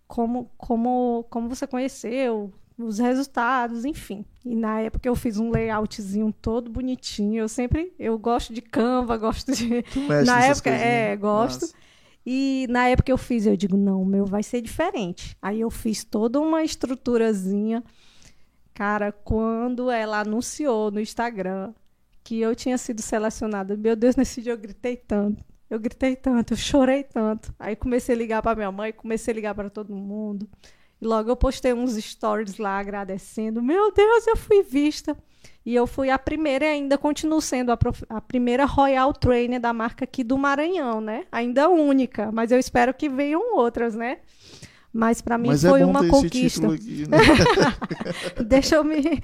Como, como, como você conheceu, os resultados, enfim. E na época eu fiz um layoutzinho todo bonitinho. Eu sempre, eu gosto de Canva, gosto de... Tu Na época, coisinhas. é, gosto. Massa. E na época eu fiz, eu digo, não, o meu vai ser diferente. Aí eu fiz toda uma estruturazinha. Cara, quando ela anunciou no Instagram que eu tinha sido selecionada, meu Deus, nesse dia eu gritei tanto. Eu gritei tanto, eu chorei tanto. Aí comecei a ligar para minha mãe, comecei a ligar para todo mundo. E logo eu postei uns stories lá agradecendo. Meu Deus, eu fui vista. E eu fui a primeira e ainda continuo sendo a, prof- a primeira Royal Trainer da marca aqui do Maranhão, né? Ainda única, mas eu espero que venham outras, né? Mas para mim Mas foi é uma conquista. aqui, né? deixa eu me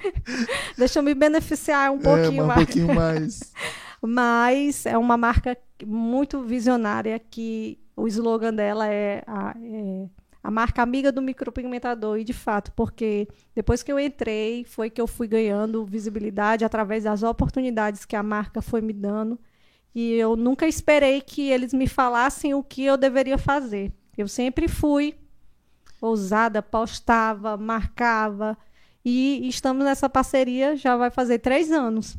deixa eu me beneficiar um é, pouquinho mas um mais. pouquinho mais. Mas é uma marca muito visionária que o slogan dela é a, é a marca amiga do micropigmentador. E de fato, porque depois que eu entrei, foi que eu fui ganhando visibilidade através das oportunidades que a marca foi me dando. E eu nunca esperei que eles me falassem o que eu deveria fazer. Eu sempre fui ousada, postava, marcava. E estamos nessa parceria já vai fazer três anos.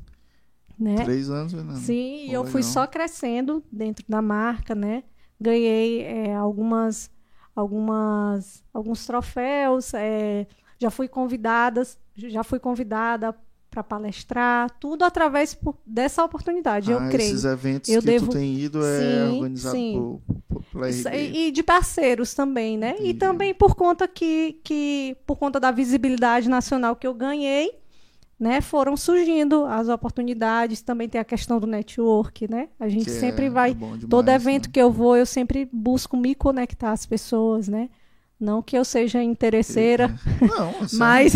Né? Três anos, Fernando. Sim, e eu fui só crescendo dentro da marca, né? Ganhei é, algumas, algumas, alguns troféus, é, já fui convidadas, já fui convidada para palestrar, tudo através por- dessa oportunidade, eu Ah, creio. Esses eventos Eu que devo- tu tem ido é Sim, organizado sim. por, por. E, e de parceiros também, né? E Entendi. também por conta que, que por conta da visibilidade nacional que eu ganhei, né? Foram surgindo as oportunidades. Também tem a questão do network, né? A gente que sempre é- vai é demais, todo evento né? que eu vou, eu sempre busco me conectar às pessoas, né? Não que eu seja interesseira, Não, assim, mas,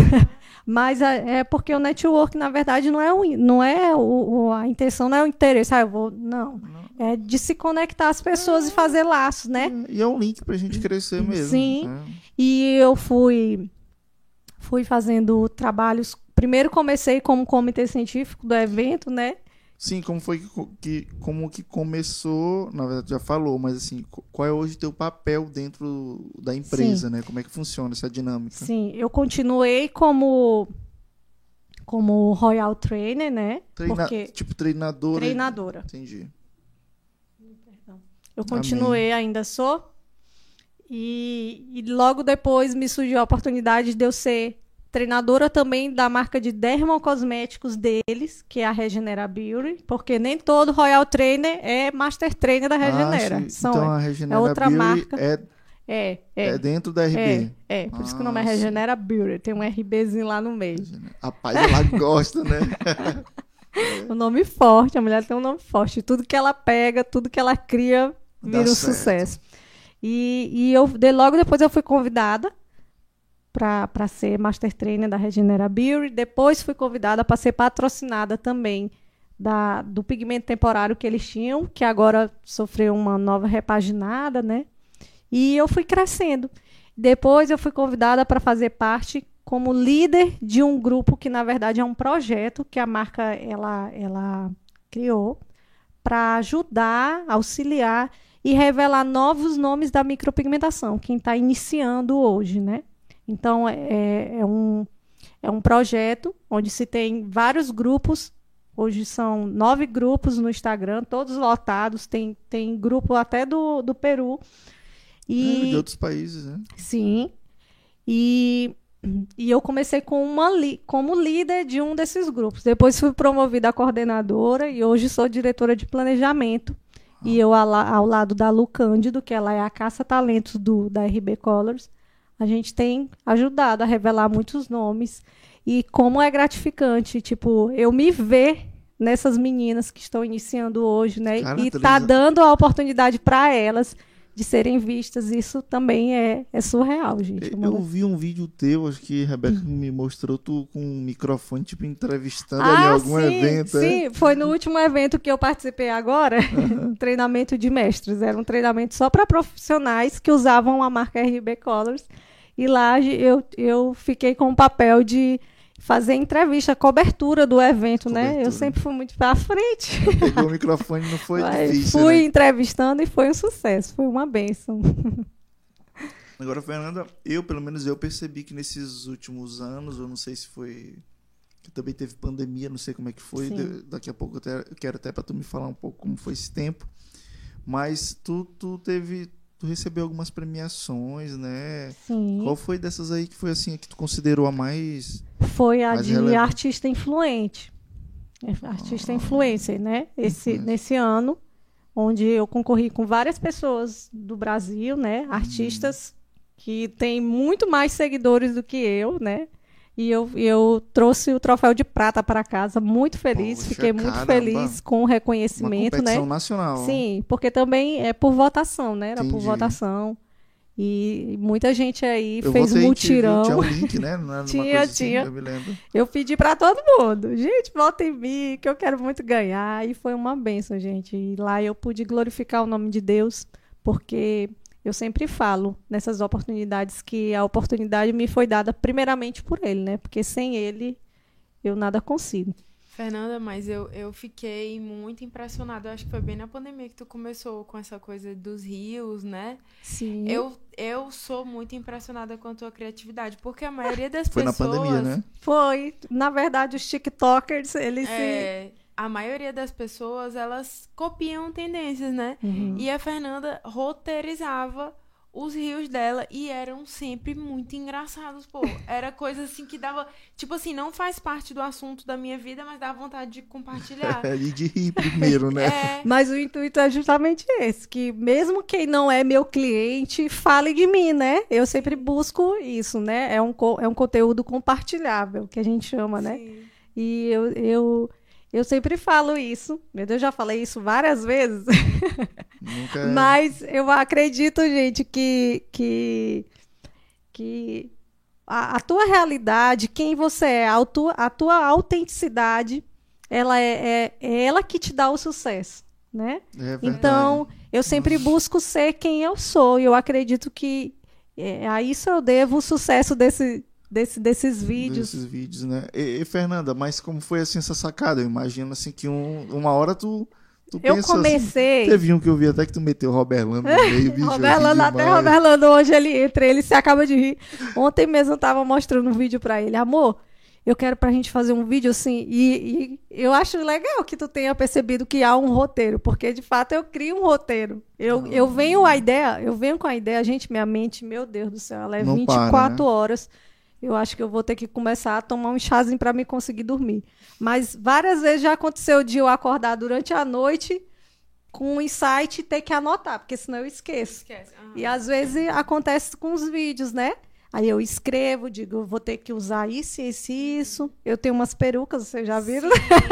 mas a- é porque o network, na verdade, não é, o, não é o, a intenção, não é o interesse. Ah, eu vou. Não. É de se conectar às pessoas e fazer laços, né? E é um link pra gente crescer mesmo. Sim. né? E eu fui, fui fazendo trabalhos. Primeiro comecei como comitê científico do evento, né? Sim, como foi que, que- como que começou, na verdade já falou, mas assim, qual é hoje o teu papel dentro da empresa, né? Como é que funciona essa dinâmica? Sim, eu continuei como como Royal Trainer, né? Treina- Porque Tipo treinadora. treinadora. Entendi. Eu continuei, ainda sou. E, e logo depois me surgiu a oportunidade de eu ser treinadora também da marca de dermocosméticos deles, que é a Regenera Beauty, porque nem todo Royal Trainer é Master Trainer da Regenera. Ah. São, então a Regenera outra Beauty marca. É, é, é, é dentro da é, RB. é, por isso que o nome é Ah. Regenera Beauty, tem um RBzinho lá no meio. Rapaz, ela gosta, né? Um nome forte, a mulher tem um nome forte. Tudo que ela pega, tudo que ela cria, Dá vira um certo. sucesso. E, e eu de, logo depois eu fui convidada para ser Master Trainer da Regenera Beauty. Depois fui convidada para ser patrocinada também da, do pigmento temporário que eles tinham, que agora sofreu uma nova repaginada, né? E eu fui crescendo. Depois eu fui convidada para fazer parte como líder de um grupo que na verdade é um projeto que a marca ela ela criou para ajudar, auxiliar e revelar novos nomes da micropigmentação, quem está iniciando hoje, né? Então é, é um é um projeto onde se tem vários grupos. Hoje são nove grupos no Instagram, todos lotados. Tem, tem grupo até do, do Peru. É, E, de outros países, né? Sim. E, E eu comecei com uma li como líder de um desses grupos. Depois fui promovida a coordenadora e hoje sou diretora de planejamento. E eu ao, ao lado da Lu Cândido, que ela é a caça-talentos do da RB Colors, a gente tem ajudado a revelar muitos nomes e como é gratificante, tipo, eu me ver nessas meninas que estão iniciando hoje, né? Cara, e tá dando a oportunidade para elas de serem vistas. Isso também é, é surreal, gente. Uma- Eu vi um vídeo teu, acho que a Rebeca me mostrou tu com um microfone, tipo, entrevistando ali Ah, algum sim, evento. é? sim, foi no último evento que eu participei agora, um treinamento de mestres. Era um treinamento só para profissionais que usavam a marca RB Colors. E lá eu, eu fiquei com o papel de fazer entrevista, cobertura do evento, né? Eu Cobertura. sempre fui muito para frente. Pegou o microfone não foi Mas difícil, fui né? entrevistando e foi um sucesso, foi uma benção. Agora, Fernanda, eu, pelo menos eu percebi que nesses últimos anos, eu não sei se foi... que também teve pandemia, não sei como é que foi. Sim. daqui a pouco eu, até- eu quero até para tu me falar um pouco como foi esse tempo. Mas tu, tu teve... Tu recebeu algumas premiações, né? Sim. Qual foi dessas aí que foi assim, que tu considerou a mais... Foi a Mais de relevante. artista influente. É, Artista influencer, né? Esse, nesse ano, onde eu concorri com várias pessoas do Brasil, né? Artistas que têm muito mais seguidores do que eu, né? E eu, eu trouxe o troféu de prata para casa, muito feliz. Poxa, Fiquei muito caramba. feliz com o Uma reconhecimento, né? competição nacional. Sim, porque também é por votação, né? Era por Entendi. votação. E muita gente aí Eu fez mutirão. Tinha um link, né? Não era uma Tinha, coisa assim, tinha. eu me lembro. Eu pedi pra todo mundo, gente, vota em mim, que eu quero muito ganhar. E foi uma benção, gente. E lá eu pude glorificar o nome de Deus, porque eu sempre falo nessas oportunidades que a oportunidade me foi dada primeiramente por Ele, né? Porque sem Ele eu nada consigo. Fernanda, mas eu, eu fiquei muito impressionada. Eu acho que foi bem na pandemia que tu começou com essa coisa dos rios, né? Sim. Eu, eu sou muito impressionada com a tua criatividade, porque a maioria das Foi na pessoas. pandemia, né? Foi. Na verdade, os TikTokers, eles se. A maioria das pessoas, elas copiam tendências, né? Uhum. E a Fernanda roteirizava os rios dela e eram sempre muito engraçados, pô. Era coisa assim que dava. Tipo assim, não faz parte do assunto da minha vida, mas dá vontade de compartilhar. e de rir primeiro, né? É, Mas o intuito é justamente esse, que mesmo quem não é meu cliente, fale de mim, né? Eu sempre busco isso, né? É um, co- é um conteúdo compartilhável, que a gente chama, né? sim. E eu, eu, eu sempre falo isso. Meu Deus, eu já falei isso várias vezes. Nunca. Mas eu acredito, gente, que, que, que a, a tua realidade, quem você é, a tua, a tua autenticidade, ela é, é, é ela que te dá o sucesso, né? É. Então, eu sempre busco ser quem eu sou. E eu acredito que é, a isso eu devo o sucesso desse, desse, desses vídeos. Desses vídeos, né? E, e, Fernanda, mas como foi assim essa sacada? Eu imagino assim que um- uma hora tu, tu Eu pensa comecei. Assim, teve um que eu vi até que tu meteu o Robert Lando no meio, bicho. eu ri Roberlando, até demais. Roberlando hoje ele entra, ele se acaba de rir. Ontem mesmo eu tava mostrando um vídeo pra ele, amor. Eu quero pra gente fazer um vídeo assim, e, e eu acho legal que tu tenha percebido que há um roteiro, porque de fato eu crio um roteiro. Eu, eu venho a ideia, eu venho com a ideia, gente, minha mente, meu Deus do céu, ela é Não 24 para, né? horas. Eu acho que eu vou ter que começar a tomar um chazinho pra me conseguir dormir. Mas várias vezes já aconteceu de eu acordar durante a noite com um insight e ter que anotar, porque senão eu esqueço. Esquece. E às vezes acontece com os vídeos, né? Aí eu escrevo, digo, vou ter que usar isso, isso e isso. Eu tenho umas perucas, vocês já viram?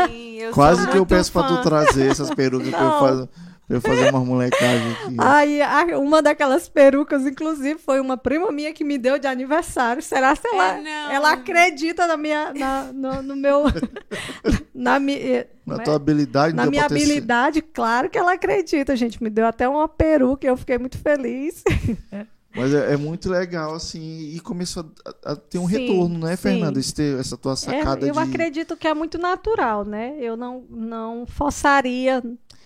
Sim, eu Quase sou que eu peço pra fã. tu trazer essas perucas pra eu, Não. Eu fazer uma molecagem aqui. Aí a- uma daquelas perucas, inclusive, foi uma prima minha que me deu de aniversário. Será que ela, É, ela acredita na minha, na, no, no meu, na, mi, eh, Na é? tua habilidade, na minha habilidade, claro que ela acredita, gente. Me deu até uma peruca e eu fiquei muito feliz. Mas é, é muito legal, assim, e começou a, a ter um Sim, retorno, né, sim. Fernanda? Esse essa tua É, sacada eu de. acredito que é muito natural, né? Eu não, não forçaria.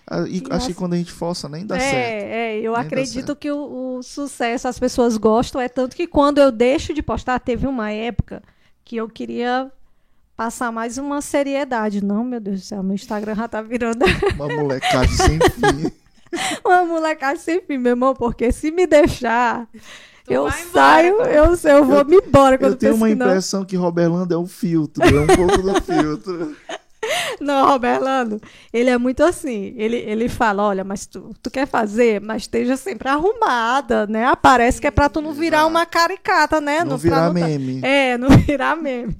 Ah, e acho que quando a gente força, nem dá é, certo. é, eu Nem acredito que o, o sucesso as pessoas gostam. É tanto que quando eu deixo de postar, teve uma época que eu queria passar mais uma seriedade. Não, meu Deus do céu, meu Instagram já tá virando Uma molecagem sem fim. uma molecagem sem fim, meu irmão, porque se me deixar, Tu eu embora, saio, eu, eu vou me embora quando Eu tenho penso uma que não. impressão que Roberlando é um filtro, é um pouco do filtro. Não, Roberlando, ele é muito assim. Ele, ele fala, olha, mas tu, tu quer fazer, mas esteja sempre arrumada, né? Aparece que é pra tu não virar uma caricata, né? Não pra virar tá- meme. É, não virar meme.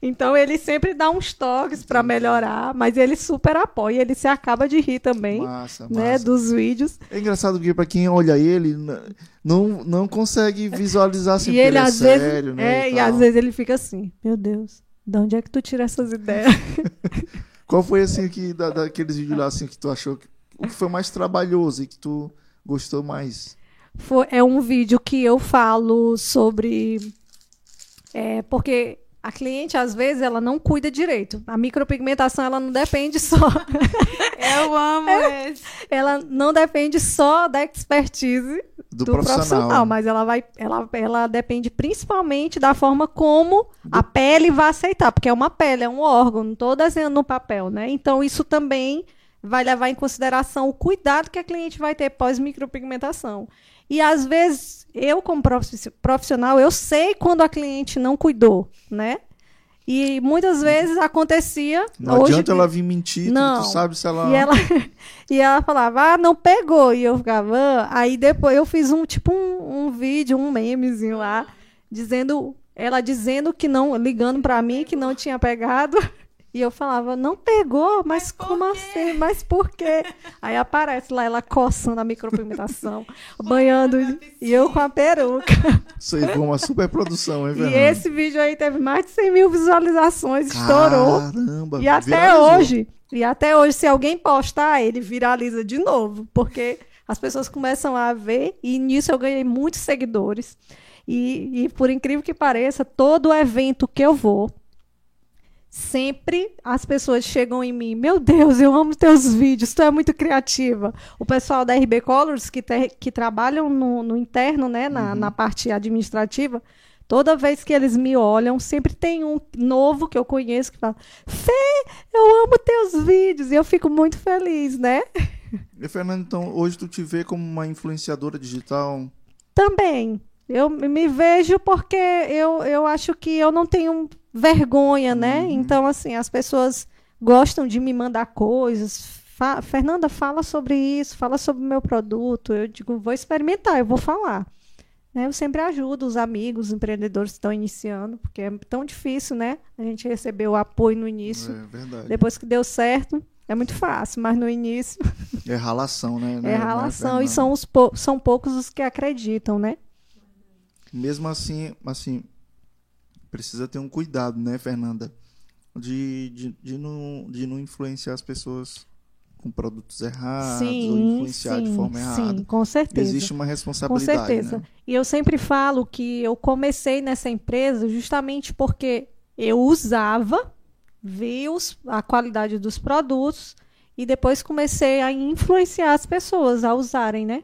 Então ele sempre dá uns toques pra melhorar, mas ele super apoia, ele se acaba de rir também, Massa, né? massa. Dos vídeos. É engraçado porque pra quem olha ele, não, não consegue visualizar assim, e ele, é às sério, vezes. né? É, e, tal. às vezes ele fica assim, meu Deus, de onde é que tu tira essas ideias? Qual foi assim que da, daqueles vídeos lá assim que tu achou que, o que foi mais trabalhoso e que tu gostou mais? Foi- é um vídeo que eu falo sobre. É, porque a cliente, às vezes, ela não cuida direito. A micropigmentação, ela não depende só. Eu amo É. esse. ela não depende só da expertise Do, do, profissional. profissional, mas ela vai. Ela, ela depende principalmente da forma como a pele vai aceitar, porque é uma pele, é um órgão, não estou desenhando no papel, né? Então, isso também vai levar em consideração o cuidado que a cliente vai ter pós-micropigmentação. E às vezes, eu, como profi- profissional, eu sei quando a cliente não cuidou, né? E muitas vezes acontecia. Não hoje, adianta ela vir mentir, Não. tu sabe se ela. e ela, e ela falava, ah, não pegou. E eu ficava, "Ah." aí depois eu fiz um tipo um, um vídeo, um memezinho lá, dizendo, ela dizendo que não, ligando pra mim que não tinha pegado. E eu falava, não pegou, mas, Mas como quê? assim? Mas por quê? Aí aparece lá ela coçando a micropigmentação, banhando, e eu com a peruca. Isso aí foi uma super produção, hein, E Fernanda? esse vídeo aí teve mais de 100 mil visualizações, estourou. Caramba, E até viralizou. hoje, e até hoje, se alguém postar, ele viraliza de novo, porque as pessoas começam a ver, e nisso eu ganhei muitos seguidores. E, e por incrível que pareça, todo evento que eu vou, sempre as pessoas chegam em mim, meu Deus, eu amo teus vídeos, tu é muito criativa. O pessoal da RB Colors, que, te- que trabalham no, no interno, né, na, na parte administrativa, toda vez que eles me olham, sempre tem um novo que eu conheço que fala, Fê, eu amo teus vídeos, e eu fico muito feliz, né? E, Fernanda, então, hoje tu te vê como uma influenciadora digital? Também. Eu me vejo porque eu, eu acho que eu não tenho vergonha, né? Uhum. Então, assim, as pessoas gostam de me mandar coisas. Fa- Fernanda, fala sobre isso, fala sobre o meu produto. Eu digo, vou experimentar, eu vou falar. Né? Eu sempre ajudo os amigos, os empreendedores que estão iniciando, porque é tão difícil, né? A gente receber o apoio no início. É verdade. Depois que deu certo, é muito fácil, mas no início É ralação, né? É né, ralação e Fernanda? são, os pou- são poucos os que acreditam, né? Mesmo assim, assim, precisa ter um cuidado, né, Fernanda? De, de, de, não, de não influenciar as pessoas com produtos errados ou influenciar de forma errada. sim, com certeza. Existe uma com responsabilidade. certeza. Né? E eu sempre falo que eu comecei nessa empresa justamente porque eu usava, vi os- a qualidade dos produtos e depois comecei a influenciar as pessoas a usarem, né?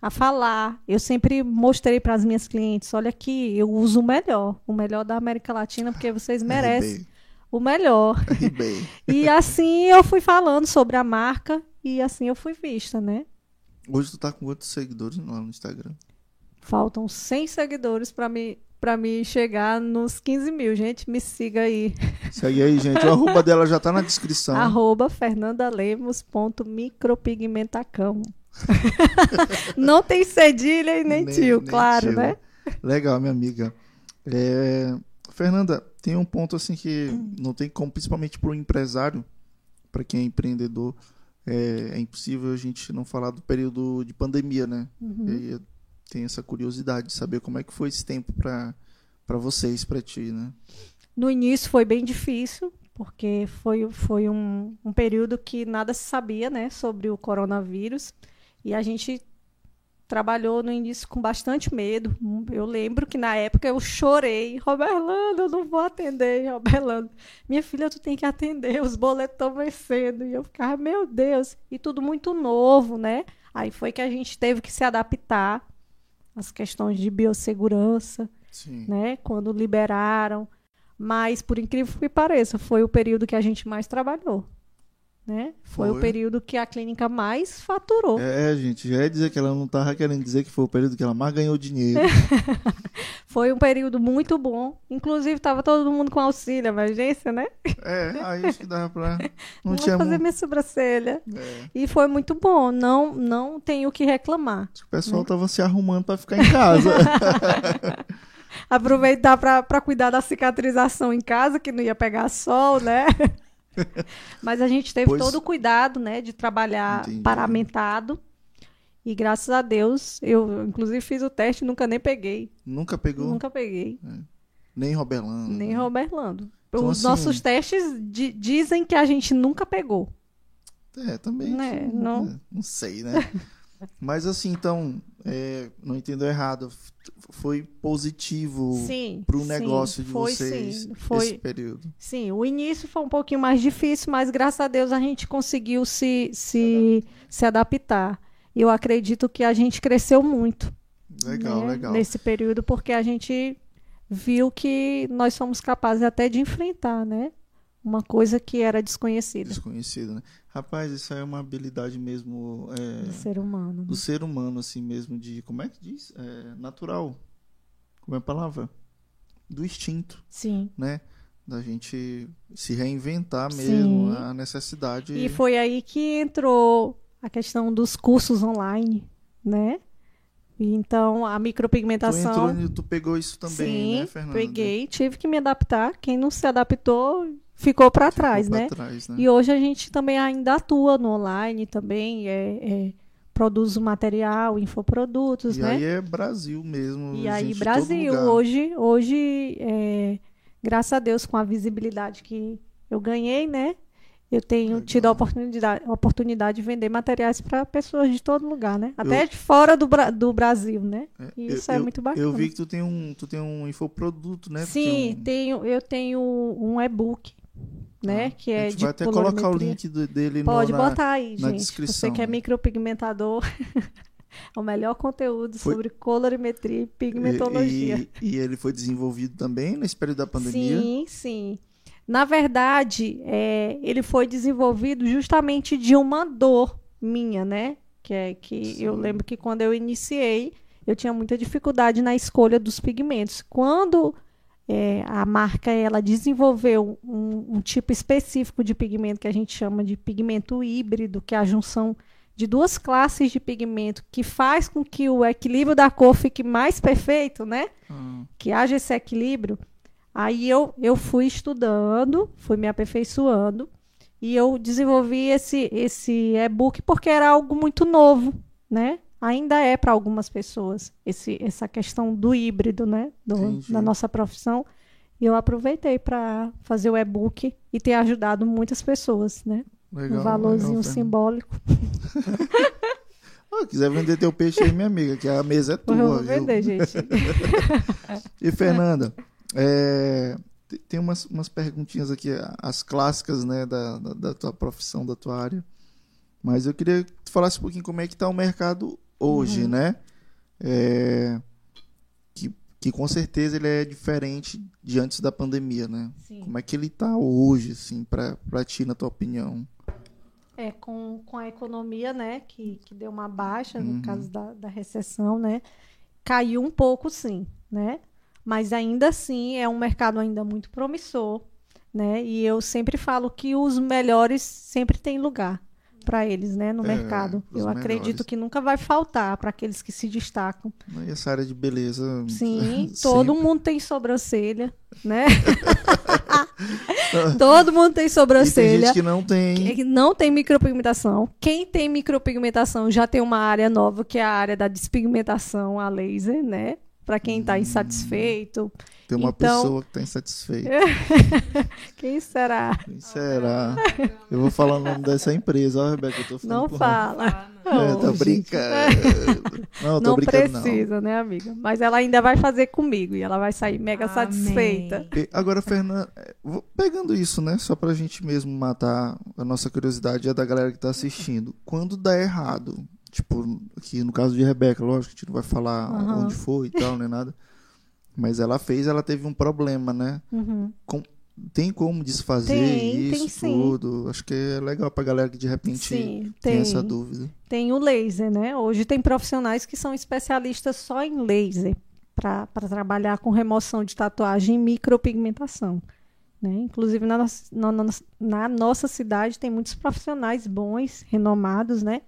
A falar. Eu sempre mostrei para as minhas clientes, olha aqui, eu uso o melhor, o melhor da América Latina, porque vocês merecem o melhor. E assim eu fui falando sobre a marca e assim eu fui vista, né? Hoje tu tá com quantos seguidores lá no Instagram? Faltam 100 seguidores para me, pra me chegar nos 15 mil. Gente, me siga aí. Segue aí, gente. O arroba dela já tá na descrição. Arroba fernandalemos.micropigmentacão. Não tem cedilha e nem, tio, claro, tio. né? Legal, minha amiga. É, Fernanda, tem um ponto assim que não tem como, principalmente para o empresário, para quem é empreendedor, é, é impossível a gente não falar do período de pandemia, né? Uhum. E eu tenho essa curiosidade de saber como é que foi esse tempo para para vocês, para ti, né? No início foi bem difícil, porque foi, foi um, um período que nada se sabia né, sobre o coronavírus. E a gente trabalhou no início com bastante medo. Eu lembro que na época eu chorei. Roberlando, eu não vou atender, Roberlando. Minha filha, tu tem que atender, os boletos estão vencendo. E eu ficava, meu Deus, e tudo muito novo, né? Aí foi que a gente teve que se adaptar às questões de biossegurança Sim. né? Quando liberaram. Mas, por incrível que pareça, foi o período que a gente mais trabalhou. Né? Foi, o Foi. período que a clínica mais faturou. É, gente, já ia dizer que ela não tava querendo dizer que foi o período que ela mais ganhou dinheiro. Foi um período muito bom. Inclusive, estava todo mundo com auxílio, emergência, né? É, aí acho que dava pra. Não Vou tinha fazer muito. minha sobrancelha. É, E foi muito bom. Não, não tenho o que reclamar. o pessoal tava se arrumando pra ficar em casa. Aproveitar para cuidar da cicatrização em casa, que não ia pegar sol, né? Mas a gente teve Pois- todo o cuidado, né, de trabalhar Entendi. paramentado. E graças a Deus, eu inclusive fiz o teste e nunca nem peguei. Nunca pegou Nunca peguei. nem Robelano. Nem Roberlando. Então, Os assim- nossos testes di- dizem que a gente nunca pegou. É, também. Né, que- não- é, não sei, né? Mas assim, então, é, não entendeu errado. Foi positivo pro sim, negócio de foi, vocês Sim, foi, esse período. Sim, o início foi um pouquinho mais difícil, mas graças a Deus a gente conseguiu se, se, se adaptar. E eu acredito que a gente cresceu muito Legal, né, legal. nesse período, porque a gente viu que nós somos capazes até de enfrentar, né? Uma coisa que era desconhecida Desconhecido, né? Rapaz, isso é uma habilidade mesmo é, do ser humano. do ser humano, assim mesmo, de. Como é que diz? É, natural. Como é a palavra? Do instinto, Sim. né? Da gente se reinventar mesmo, Sim. a necessidade. E foi aí que entrou a questão dos cursos online, né? Então, a Tu micropigmentação. entrou, ni- tu pegou isso também, Sim, né, Fernanda? peguei, tive que me adaptar. Quem não se adaptou ficou para trás, né? trás, né? E hoje a gente também ainda atua no online também, é, é, produz o material, infoprodutos, E né? aí é Brasil mesmo. E aí, Brasil, hoje, hoje é, graças a Deus, com a visibilidade que eu ganhei, né? Eu tenho Legal. tido a oportunidade, a oportunidade de vender materiais para pessoas de todo lugar, né? Até de fora do, do Brasil, né? É, E eu- isso é eu- muito bacana. Eu vi que tu tem um, tu tem um infoproduto, né? Sim, um- tenho, eu tenho um e-book, né? Ah, que a é gente de vai até colocar o link do- dele Pode no, na... botar aí, na gente. descrição, Você que é né? micropigmentador, é o melhor conteúdo Foi- sobre colorimetria e pigmentologia. E, e- e ele foi desenvolvido também nesse período da pandemia. Sim, sim. Na verdade, é, ele foi desenvolvido justamente de uma dor minha, né? Que é que eu Sim. lembro que quando eu iniciei, eu tinha muita dificuldade na escolha dos pigmentos. Quando é, a marca ela desenvolveu um, um tipo específico de pigmento que a gente chama de pigmento híbrido, que é a junção de duas classes de pigmento que faz com que o equilíbrio da cor fique mais perfeito, né? Ah, que haja esse equilíbrio. Aí eu, eu fui estudando, fui me aperfeiçoando e eu desenvolvi esse, esse e-book porque era algo muito novo, né? Ainda é para algumas pessoas esse, essa questão do híbrido, né? Do, Entendi. da nossa profissão. E eu aproveitei para fazer o e-book e ter ajudado muitas pessoas, né? legal, um valorzinho legal, simbólico. Ah, quiser vender teu peixe aí, minha amiga, que a mesa é tua. eu vou viu? vender, gente. E Fernanda, é, te- tem umas, umas perguntinhas aqui, as clássicas, né, da, da, da tua profissão, da tua área. Mas eu queria que tu falasse um pouquinho como é que tá o mercado hoje, Uhum. né? É, que, que com certeza ele é diferente de antes da pandemia, né? Sim. Como é que ele tá hoje, assim, pra ti, na tua opinião? É, com, com a economia, né, que, que deu uma baixa no Uhum. caso da, da recessão, né, caiu um pouco, sim, né, mas ainda assim é um mercado ainda muito promissor, né, e eu sempre falo que os melhores sempre têm lugar para eles, né, no É, mercado. Eu acredito melhores. que nunca vai faltar para aqueles que se destacam. E essa área de beleza. Sim, todo mundo tem sobrancelha, né? todo mundo tem E tem sobrancelha. gente que não tem. que não tem micropigmentação. Quem tem micropigmentação já tem uma área nova, que é a área da despigmentação a laser, né? Para quem está insatisfeito. Tem uma então- pessoa que tá insatisfeita. Quem será? Quem será? Eu vou falar o nome dessa empresa, ó, Rebeca, eu tô ficando Não fala. Ah, não. É, tô brincando. Não, tô Não brincando, precisa, né, amiga? Mas ela ainda vai fazer comigo e ela vai sair mega Amém. satisfeita. não. E Agora, Fernanda, é, pegando isso, né? Só pra gente mesmo matar a nossa curiosidade e a da galera que tá assistindo. Quando dá errado, tipo, aqui no caso de Rebeca, lógico que a gente não vai falar Aham. onde foi e tal, nem nada. Mas ela fez, ela teve um problema, né? Uhum. tem como desfazer Tem, tem isso sim. tudo? Acho que é legal pra galera que de repente Sim, tem tem. essa dúvida. Tem o laser, né? Hoje tem profissionais que são especialistas só em laser para trabalhar com remoção de tatuagem e micropigmentação. Né? Inclusive na, nossa- na, na- na nossa cidade tem muitos profissionais bons, renomados, né?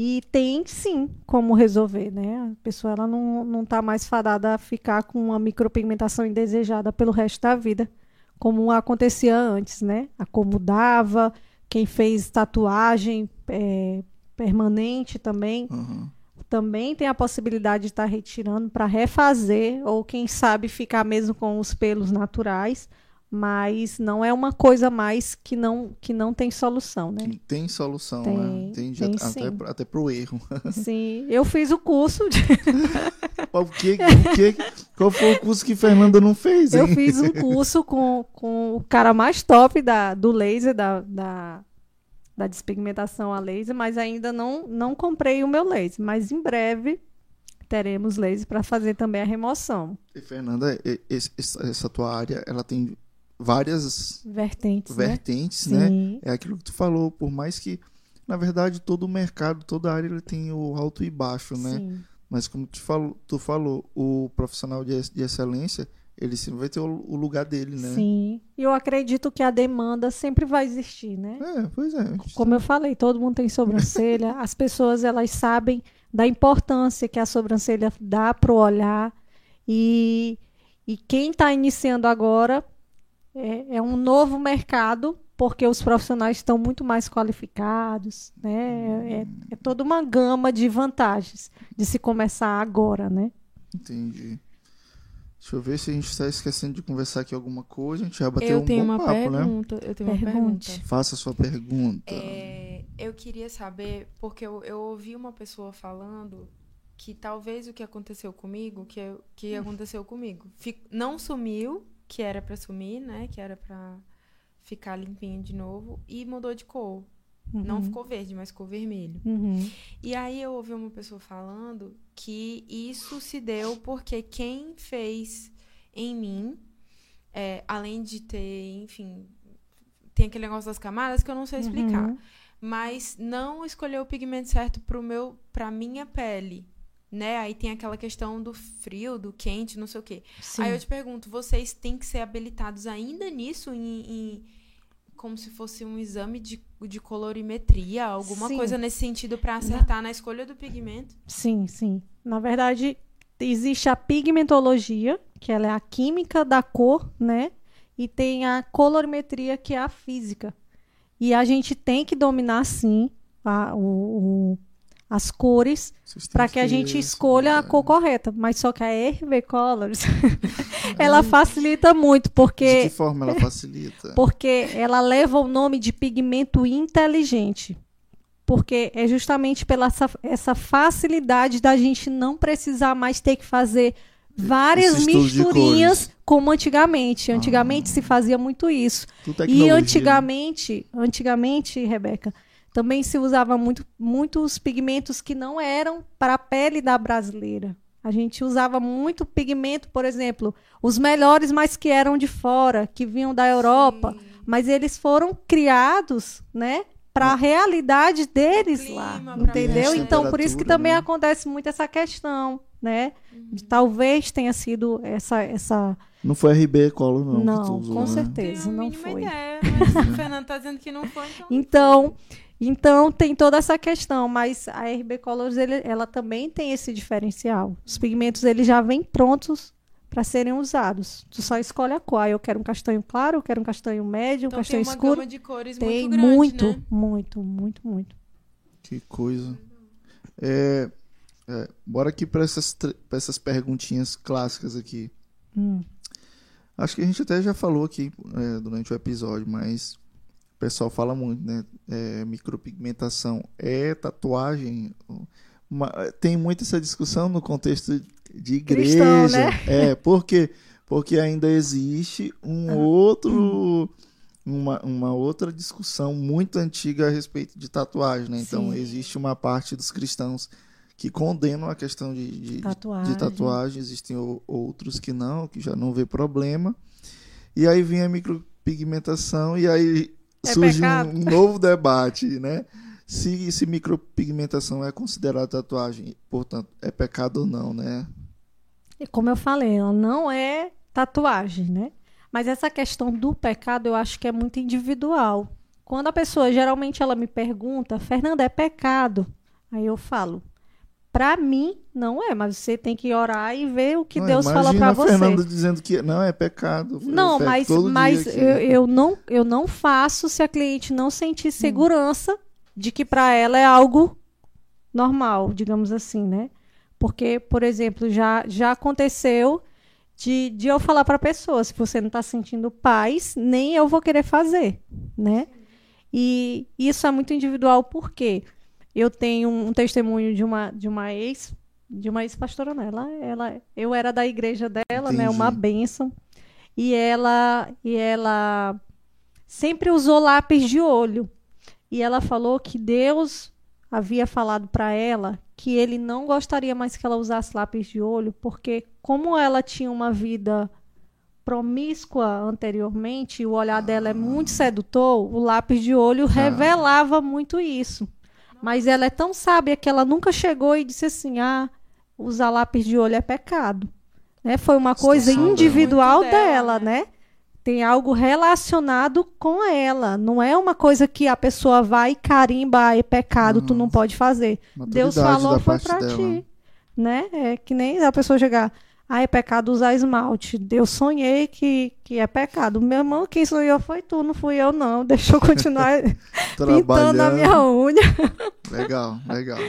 E tem sim como resolver, né? A pessoa ela não, não tá mais fadada a ficar com uma micropigmentação indesejada pelo resto da vida, como acontecia antes, né? Acomodava, quem fez tatuagem é, permanente também, Aham. também tem a possibilidade de estar retirando para refazer, ou quem sabe ficar mesmo com os pelos naturais, mas não é uma coisa mais que não, que não tem solução, né? Tem solução, Tem, né? Tem até, até pro erro. Sim, eu fiz o curso, de- o que, o que, qual foi o curso que Fernanda não fez, hein? eu fiz um curso com, com o cara mais top da, do laser, da, da, da despigmentação a laser, mas ainda não, não comprei o meu laser, mas em breve teremos laser para fazer também a remoção. E, Fernanda, essa tua área, ela tem várias Vertentes, né? vertentes, né? Sim. É aquilo que tu falou, por mais que, na verdade, todo o mercado, toda área, ele tem o alto e baixo, né? Sim. Mas como tu falou, tu falou o profissional de, de excelência, ele sempre vai ter o, lugar dele, né? Sim. E eu acredito que a demanda sempre vai existir, né? É, pois é. Como eu falei, todo mundo tem sobrancelha. As pessoas elas sabem da importância que a sobrancelha dá para o olhar. E, e quem está iniciando agora é, é um novo mercado, porque os profissionais estão muito mais qualificados. Né? É, é toda uma gama de vantagens de se começar agora, né? Entendi. Deixa eu ver se a gente está esquecendo de conversar aqui alguma coisa. A gente já bateu Eu um tenho bom uma papo, né? pergunta. Eu tenho uma pergunta. Faça a sua pergunta. É, eu queria saber, porque eu, eu ouvi uma pessoa falando que talvez o que aconteceu comigo, que, que aconteceu comigo, não sumiu, que era pra sumir, né? Que era pra ficar limpinho de novo, e mudou de cor. Não Uhum. ficou verde, mas ficou vermelho. Uhum. E aí eu ouvi uma pessoa falando que isso se deu porque quem fez em mim, é, além de ter, enfim, tem aquele negócio das camadas que eu não sei explicar, Uhum. mas não escolheu o pigmento certo pro meu, pra minha pele, né? Aí tem aquela questão do frio, do quente, não sei o quê. Sim. Aí eu te pergunto, vocês têm que ser habilitados ainda nisso em, em- como se fosse um exame de, de colorimetria, alguma Sim. coisa nesse sentido pra acertar na escolha do pigmento? Sim, sim. Na verdade, existe a pigmentologia, que ela é a química da cor, né? E tem a colorimetria, que é a física. E a gente tem que dominar, sim, a- o- o- as cores para que a gente escolha a essa cor correta. Mas só que a RB Colors, ela facilita muito, De porque que forma ela facilita? porque ela leva o nome de pigmento inteligente. Porque é justamente pela essa, essa facilidade da gente não precisar mais ter que fazer várias de misturinhas como antigamente. Antigamente se fazia muito isso. E né? antigamente, antigamente, Rebeca, também se usava muito, muitos pigmentos que não eram para a pele da brasileira. A gente usava muito pigmento, por exemplo, os melhores, mas que eram de fora, que vinham da Europa, mas eles foram criados, né, para a realidade deles clima, lá, entendeu? Então, por isso que também né? acontece muito essa questão, né? De talvez tenha sido essa essa Não foi RB Color, não. não, usou, com né? certeza, Tenho a não mínima foi. ideia, mas o Fernando tá dizendo que não foi, então... Então, então tem toda essa questão, mas a RB Colors ele- ela também tem esse diferencial. Os pigmentos eles já vêm prontos para serem usados. Tu só escolhe a cor. Eu quero um castanho claro, eu quero um castanho médio, um Então tem castanho uma escuro. gama de cores Tem muito grande, muito, né? muito, muito, muito. Que coisa. É, é, bora aqui para essas, pra essas perguntinhas clássicas aqui. Hum. Acho que a gente até já falou aqui é, durante o episódio, mas o pessoal fala muito, né? É, micropigmentação é tatuagem? Uma- tem muito essa discussão no contexto de igreja. Cristão, né? É, por quê? Porque ainda existe um outro. Uma, uma outra discussão muito antiga a respeito de tatuagem, né? Então, Sim. existe uma parte dos cristãos que condenam a questão de, de, de- Tatuagem. de tatuagem, existem o- outros que não, que já não vê problema. E aí vem a micropigmentação e aí É surge pecado? um novo debate, né? Se, se micropigmentação é considerada tatuagem, portanto, é pecado ou não, né? E como eu falei, ela não é tatuagem, né? Mas essa questão do pecado eu acho que é muito individual. Quando a pessoa, geralmente ela me pergunta, Fernanda, é pecado? Aí eu falo, pra mim não é, mas você tem que orar e ver o que Não, Deus fala imagina pra a você. Fernanda dizendo que não é pecado. Não, mas, mas eu, eu não, eu não faço se a cliente não sentir segurança de que para ela é algo normal, digamos assim, né? Porque, por exemplo, já, já aconteceu de, de eu falar para a pessoa, se você não está sentindo paz, nem eu vou querer fazer, né? E isso é muito individual porque eu tenho um testemunho de uma, de uma ex, de uma ex-pastora, né? Ela, ela, eu era da igreja dela, né? Uma Entendi. bênção. E ela, e ela sempre usou lápis de olho. E ela falou que Deus havia falado para ela que ele não gostaria mais que ela usasse lápis de olho, porque como ela tinha uma vida promíscua anteriormente, o olhar dela é muito sedutor, o lápis de olho revelava muito isso. Mas ela é tão sábia que ela nunca chegou e disse assim: "Ah, usar lápis de olho é pecado". Né? Foi uma coisa Situação dela. individual dela, dela, né? né? Tem algo relacionado com ela. Não é uma coisa que a pessoa vai e carimba, "Ah, é pecado, tu não pode fazer. Deus falou foi pra dela. ti, né? É que nem a pessoa chegar, ah, é pecado usar esmalte. Eu sonhei que, que é pecado. Meu irmão, quem sonhou foi tu, não fui eu não. Deixa eu continuar pintando a minha unha. Legal, legal.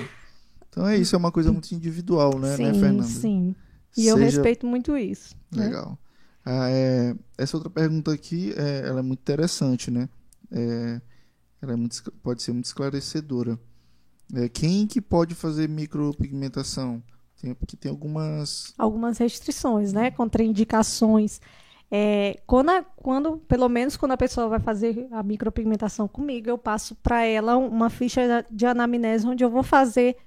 Então é isso, é uma coisa muito individual, né, né sim, Fernanda? sim. E eu Seja- respeito muito isso. né? Legal. Ah, é, essa outra pergunta aqui, é, ela é muito interessante, né? É, ela é muito, pode ser muito esclarecedora. É, quem que pode fazer micropigmentação? Tem, porque tem algumas... algumas restrições, né? Contraindicações. É, quando, a- quando, pelo menos quando a pessoa vai fazer a micropigmentação comigo, eu passo para ela uma ficha de anamnese onde eu vou fazer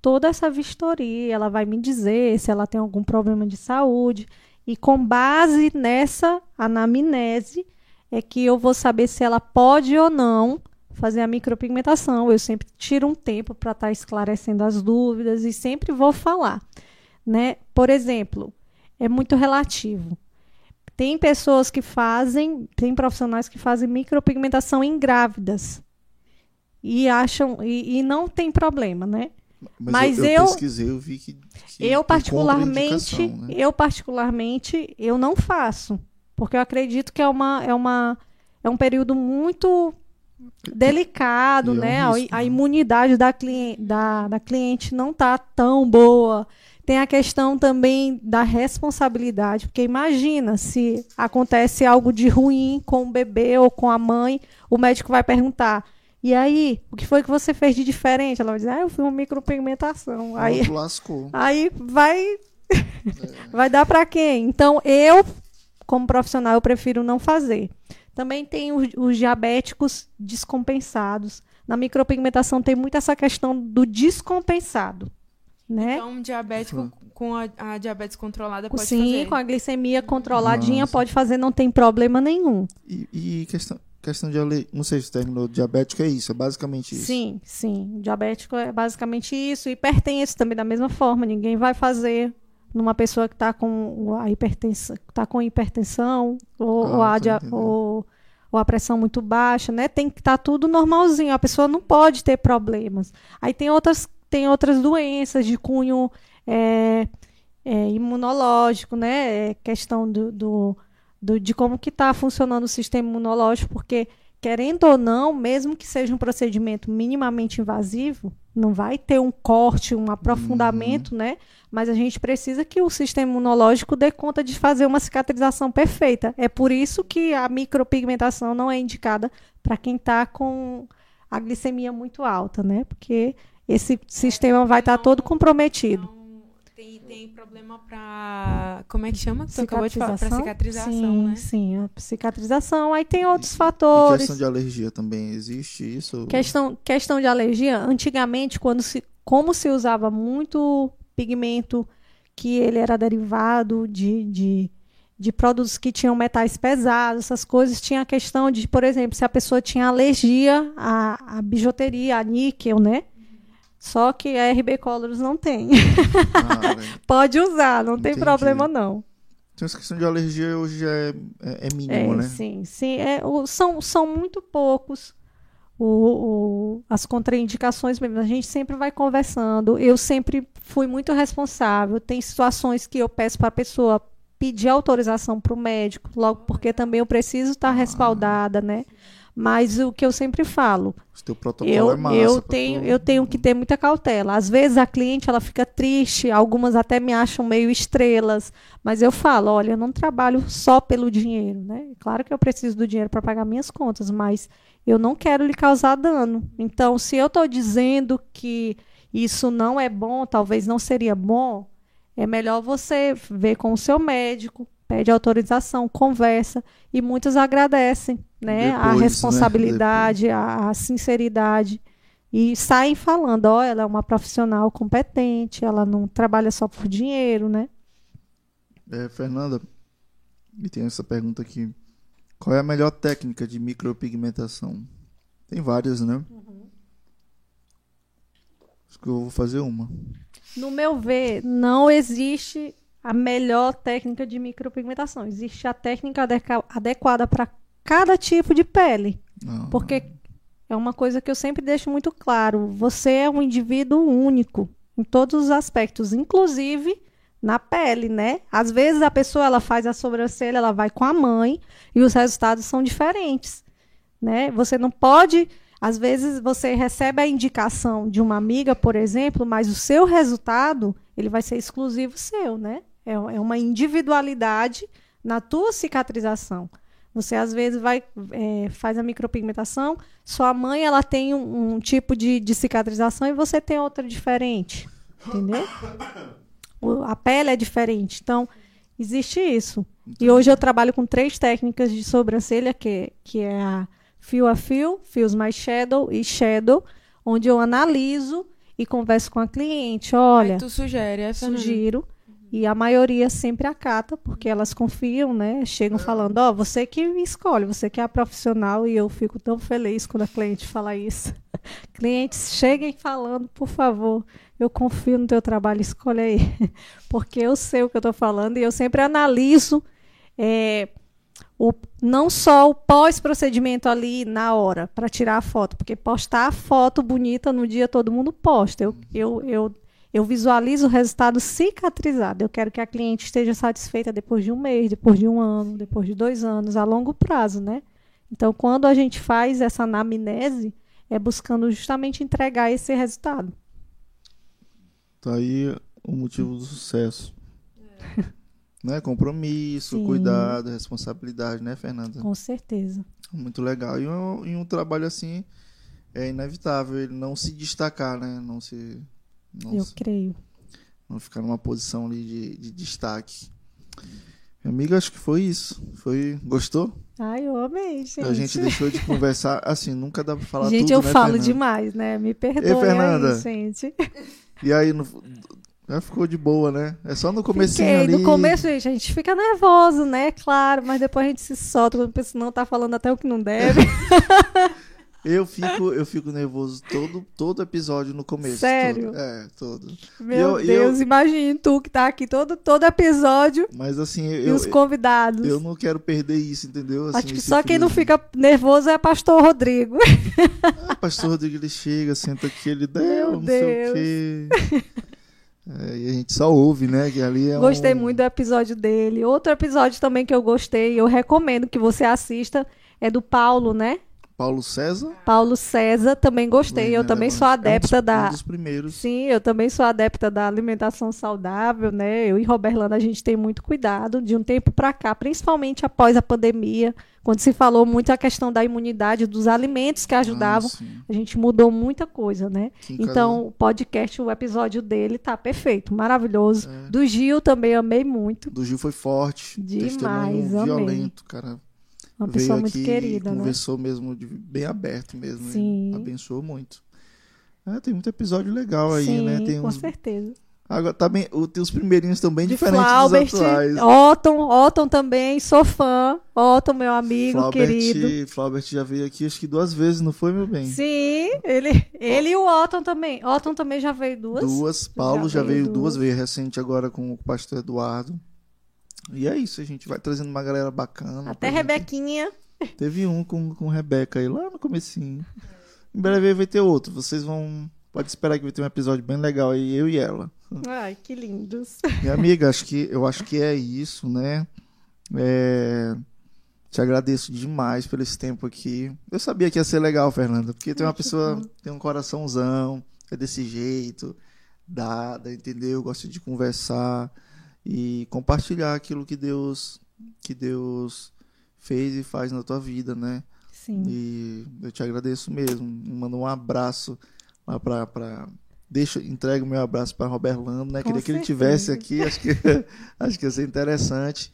toda essa vistoria. Ela vai me dizer se ela tem algum problema de saúde. E com base nessa anamnese é que eu vou saber se ela pode ou não fazer a micropigmentação. Eu sempre tiro um tempo para estar esclarecendo as dúvidas e sempre vou falar, né? Por exemplo, é muito relativo. Tem pessoas que fazem, tem profissionais que fazem micropigmentação em grávidas e acham e, e não tem problema, né? Mas eu, eu eu- pesquisei, eu vi que, que Eu particularmente, né? eu particularmente, eu não faço, porque eu acredito que é uma é uma é um período muito delicado, é um né? A- risco, a né? imunidade da, clien- da, da cliente não tá tão boa. Tem a questão também da responsabilidade, porque imagina se acontece algo de ruim com o bebê ou com a mãe, o médico vai perguntar: e aí, o que foi que você fez de diferente? Ela vai dizer: ah, eu fiz uma micropigmentação. Aí, lascou. Aí vai vai dar para quem? Então eu, como profissional, eu prefiro não fazer. Também tem os, os diabéticos descompensados. Na micropigmentação tem muito essa questão do descompensado, né? Então, um diabético com a, a diabetes controlada pode Sim, fazer. com a glicemia controladinha Nossa. pode fazer, não tem problema nenhum. E, e questão, questão de ale... Não sei se terminou diabético, é isso, é basicamente isso. Sim, sim. O diabético é basicamente isso. Hipertenso também da mesma forma. Ninguém vai fazer numa pessoa que está com a hipertensão, tá com hipertensão ou, Ah, ou, a, ou, ou a pressão muito baixa, né? Tem que estar tudo normalzinho. A pessoa não pode ter problemas. Aí tem outras, tem outras doenças de cunho é, é, imunológico, né? É questão do, do, do- de como que está funcionando o sistema imunológico, porque querendo ou não, mesmo que seja um procedimento minimamente invasivo, não vai ter um corte, um aprofundamento, né? Mas a gente precisa que o sistema imunológico dê conta de fazer uma cicatrização perfeita. É por isso que a micropigmentação não é indicada para quem está com a glicemia muito alta, né? Porque esse sistema vai estar todo comprometido. Tem, tem problema pra. Como é que chama? que tu acabou de falar? Pra cicatrização, sim, né? Sim, a cicatrização. Aí tem outros E fatores. questão de alergia também, existe isso? Questão, questão de alergia, antigamente, quando se, como se usava muito pigmento que ele era derivado de, de, de produtos que tinham metais pesados, essas coisas, tinha a questão de, por exemplo, se a pessoa tinha alergia à, à bijuteria, a níquel, né? Só que a RB Colors não tem. Ah, Pode usar, não Entendi. tem problema não. Então essa questão de alergia hoje é, é, é mínimo, é, né? Sim, sim. É, o, são, são muito poucos o, o, as contraindicações mesmo. A gente sempre vai conversando. Eu sempre fui muito responsável. Tem situações que eu peço para a pessoa pedir autorização para o médico, logo porque também eu preciso estar ah, respaldada, né? Mas o que eu sempre falo, eu, é eu tenho, eu tenho que ter muita cautela. Às vezes a cliente ela fica triste, algumas até me acham meio estrelas, mas eu falo, olha, eu não trabalho só pelo dinheiro, né? Claro que eu preciso do dinheiro para pagar minhas contas, mas eu não quero lhe causar dano. Então, se eu estou dizendo que isso não é bom, talvez não seria bom, é melhor você ver com o seu médico, pede autorização, conversa e muitos agradecem, né? Depois, a né? responsabilidade, né? a, a, sinceridade e saem falando, ó, oh, ela é uma profissional competente, ela não trabalha só por dinheiro, né? É, Fernanda, e tem essa pergunta aqui. Qual é a melhor técnica de micropigmentação? Tem várias, né? Uhum. Acho que eu vou fazer uma. No meu ver, não existe a melhor técnica de micropigmentação. Existe a técnica adequada para cada tipo de pele. Uhum. Porque é uma coisa que eu sempre deixo muito claro. Você é um indivíduo único em todos os aspectos, inclusive na pele, né? Às vezes a pessoa ela faz a sobrancelha, ela vai com a mãe e os resultados são diferentes, né? Você não pode, às vezes você recebe a indicação de uma amiga, por exemplo, mas o seu resultado ele vai ser exclusivo seu, né? É, é uma individualidade na tua cicatrização. Você às vezes vai é, faz a micropigmentação, sua mãe ela tem um, um tipo de, de cicatrização e você tem outra diferente, entendeu? a pele é diferente. Então, existe isso. Entendi. E hoje eu trabalho com três técnicas de sobrancelha, que, que é a fio a fio, fios mais shadow e shadow, onde eu analiso e converso com a cliente. Olha, Aí tu sugere, é, sugiro. E a maioria sempre acata, porque elas confiam, né? Chegam falando, ó, oh, você que escolhe, você que é a profissional, e eu fico tão feliz quando a cliente fala isso. Clientes, cheguem falando, por favor eu confio no teu trabalho, escolhe aí. Porque eu sei o que eu estou falando e eu sempre analiso é, o, não só o pós-procedimento ali na hora, para tirar a foto, porque postar a foto bonita no dia todo mundo posta. Eu, eu, eu, eu visualizo o resultado cicatrizado. Eu quero que a cliente esteja satisfeita depois de um mês, depois de um ano, depois de dois anos, a longo prazo, né? Então, quando a gente faz essa anamnese, é buscando justamente entregar esse resultado. Tá aí o motivo do sucesso. É. né? Compromisso, Sim. cuidado, responsabilidade, né, Fernanda? Com certeza. Muito legal. E um, e um trabalho assim é inevitável ele não se destacar, né? Não se. Não Eu creio. Não ficar numa posição ali de, de destaque. Minha amiga, acho que foi isso. Foi. Gostou? Ai, eu amei, gente. A gente deixou de conversar. Assim, nunca dá pra falar gente, tudo, eu né, falo Fernanda? demais, né? Me perdoe Ei, Fernanda, aí, gente. E aí, no, já ficou de boa, né? É só no começo ali. No começo, gente, a gente fica nervoso, né? Claro, mas depois a gente se solta quando pensa, não, tá falando até o que não deve. eu fico, eu fico nervoso todo, todo episódio no começo. Sério? Todo, é, todo. Meu eu, Deus, eu, imagine tu que tá aqui todo, todo episódio. Mas assim, eu, e os convidados. Eu não quero perder isso, entendeu? Assim, Acho que só quem não fica nervoso é pastor Rodrigo. Ah, pastor Rodrigo, ele chega, senta aqui, ele deu, não Deus. sei o quê. É, e a gente só ouve, né? Que ali é gostei um... muito do episódio dele. Outro episódio também que eu gostei, eu recomendo que você assista, é do Paulo, né? Paulo César? Paulo César, também gostei. eu também sou adepta é um dos, da. Um dos primeiros. Sim, eu também sou adepta da alimentação saudável, né? Eu e Roberlanda, a gente tem muito cuidado de um tempo para cá, principalmente após a pandemia, quando se falou muito a questão da imunidade, dos alimentos que ajudavam, ah, a gente mudou muita coisa, né? Então, o podcast, o episódio dele tá perfeito, maravilhoso. É. Do Gil também amei muito. Do Gil foi forte. Demais, amei. violento, cara. Uma pessoa muito querida, né? Conversou mesmo de, bem aberto mesmo. Sim. Abençoou muito. É, tem muito episódio legal aí, Sim, né? Tem com uns, certeza. Agora tá bem, os primeirinhos estão bem De diferentes Flaubert, dos atuais. Otton, Otton também, sou fã. Otton, meu amigo querido. Flaubert, Flaubert já veio aqui acho que duas vezes, não foi, meu bem? Sim, ele, ele e o Otton também. Otton também já veio duas. Duas. Paulo Já já, veio veio duas. duas, veio recente agora com o pastor Eduardo. E é isso, a gente vai trazendo uma galera bacana. Até gente. Rebequinha. Teve um com, com Rebeca aí lá no comecinho. Em breve vai ter outro. Vocês vão. Pode esperar que vai ter um episódio bem legal aí, eu e ela. Ai, que lindos. Minha amiga, acho que, eu acho que é isso, né? É, te agradeço demais por esse tempo aqui. Eu sabia que ia ser legal, Fernanda, porque tem uma pessoa, tem um coraçãozão, é desse jeito, dada, entendeu? Gosta de conversar e compartilhar aquilo que Deus, que Deus fez e faz na tua vida, né? Sim. E eu te agradeço mesmo. Manda um abraço lá pra. pra... Deixa, entrega o meu abraço para Roberlando, né? Com Queria que ele certeza. tivesse aqui, acho que, acho que ia ser interessante.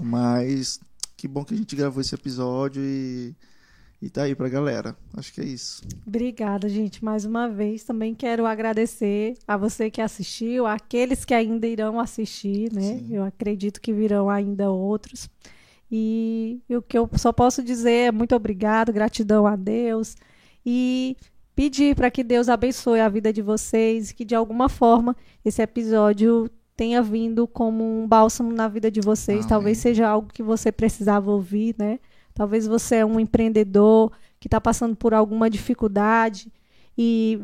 Mas que bom que a gente gravou esse episódio e, e tá aí pra galera. Acho que é isso. Obrigada, gente, mais uma vez. Também quero agradecer a você que assistiu, àqueles que ainda irão assistir, né? Sim. Eu acredito que virão ainda outros. E, e o que eu só posso dizer é muito obrigado, gratidão a Deus e pedir para que Deus abençoe a vida de vocês, que de alguma forma esse episódio tenha vindo como um bálsamo na vida de vocês. Amém. Talvez seja algo que você precisava ouvir, né? Talvez você é um empreendedor que está passando por alguma dificuldade e,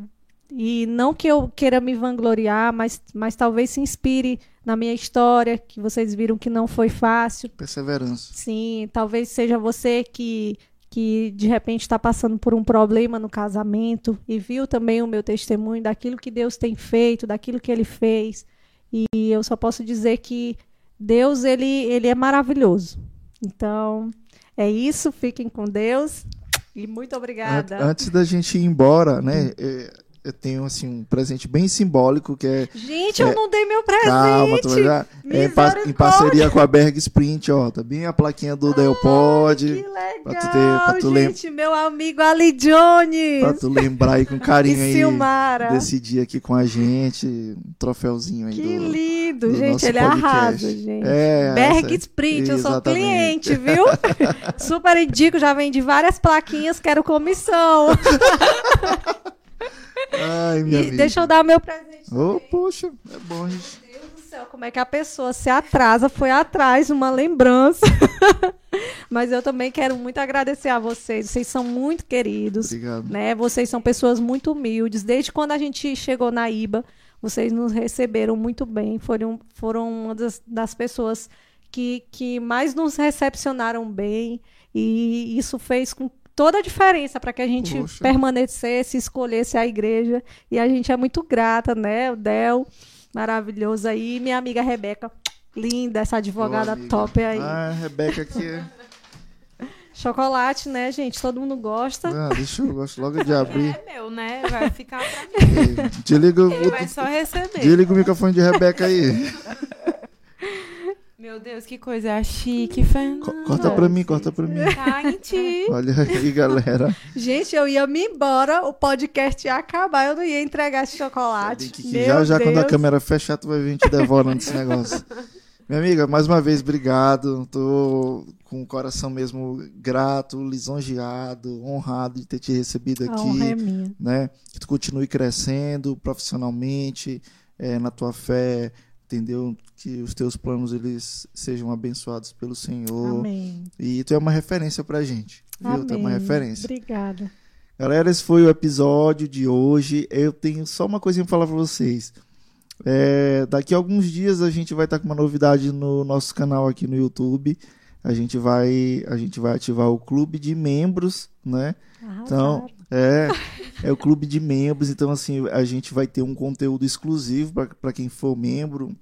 e não que eu queira me vangloriar, mas, mas talvez se inspire na minha história, que vocês viram que não foi fácil. Perseverança. Sim, talvez seja você que, que de repente está passando por um problema no casamento e viu também o meu testemunho daquilo que Deus tem feito, daquilo que Ele fez. E eu só posso dizer que Deus ele, ele é maravilhoso. Então é isso. Fiquem com Deus e muito obrigada. An- Antes da gente ir embora, né? é, Eu tenho assim um presente bem simbólico que é Gente, eu É, não dei meu presente. Calma, tu vai já. É, em, em parceria com a Berg Sprint, ó. Tá bem a plaquinha do Delpod. Que legal, pra tu ter- pra tu lem- gente, meu amigo Ali Jones Pra tu lembrar aí com carinho aí Silmara. desse dia aqui com a gente. Um troféuzinho aí Que do. lindo, do gente, ele podcast. arrasa, gente. É, Berg Sprint, eu sou cliente, viu? Super indico, já vendi várias plaquinhas, quero comissão. Ai, minha E amiga. deixa eu dar meu presente. Ô, poxa, é bom, gente. Meu Deus do céu, como é que a pessoa se atrasa, foi atrás, uma lembrança. Mas eu também quero muito agradecer a vocês, vocês são muito queridos. Obrigado. né? Vocês são pessoas muito humildes. Desde quando a gente chegou na IBA, vocês nos receberam muito bem. Foram, foram uma das, das pessoas que, que mais nos recepcionaram bem. E isso fez com toda a diferença para que a gente Poxa. permanecesse, escolhesse a igreja. E a gente é muito grata, né? O Del, maravilhoso aí. Minha amiga Rebeca, linda, essa advogada amiga. top aí. Ah, a Rebeca aqui é. Chocolate, né, gente? Todo mundo gosta. Ah, deixa eu gosto logo de abrir. É meu, né? Vai ficar pra mim. Desliga, Ele vai só receber. desliga o microfone de Rebeca aí. Meu Deus, que coisa chique, Fernanda. Co- Corta pra mim, corta pra mim. Tá em ti. Olha aí, galera. Gente, eu ia me embora, o podcast ia acabar, eu não ia entregar esse chocolate. Que, que Meu já já quando a Deus. câmera fechar, tu vai vir te devorando esse negócio. Minha amiga, mais uma vez, obrigado. Tô com o coração mesmo grato, lisonjeado, honrado de ter te recebido A honra é aqui, minha. né? Que tu continue crescendo profissionalmente, eh, na tua fé, entendeu? Que os teus planos eles sejam abençoados pelo Senhor. Amém. E tu é uma referência pra gente, viu? Tu é uma Amém. referência. Obrigada. Galera, esse foi o episódio de hoje. Eu tenho só uma coisinha pra falar pra vocês. É, daqui a alguns dias a gente vai estar com uma novidade no nosso canal aqui no YouTube. A gente vai, a gente vai ativar o clube de membros, né? Então, Arrasaram. é, é o clube de membros. Então, assim, a gente vai ter um conteúdo exclusivo para quem for membro.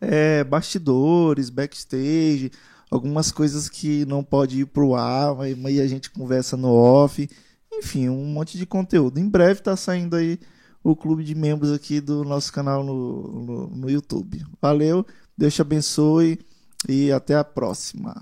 É, bastidores, backstage, algumas coisas que não pode ir pro ar, mas a gente conversa no off. Enfim, um monte de conteúdo. Em breve tá saindo aí o clube de membros aqui do nosso canal no, no, no YouTube. Valeu, Deus te abençoe e até a próxima.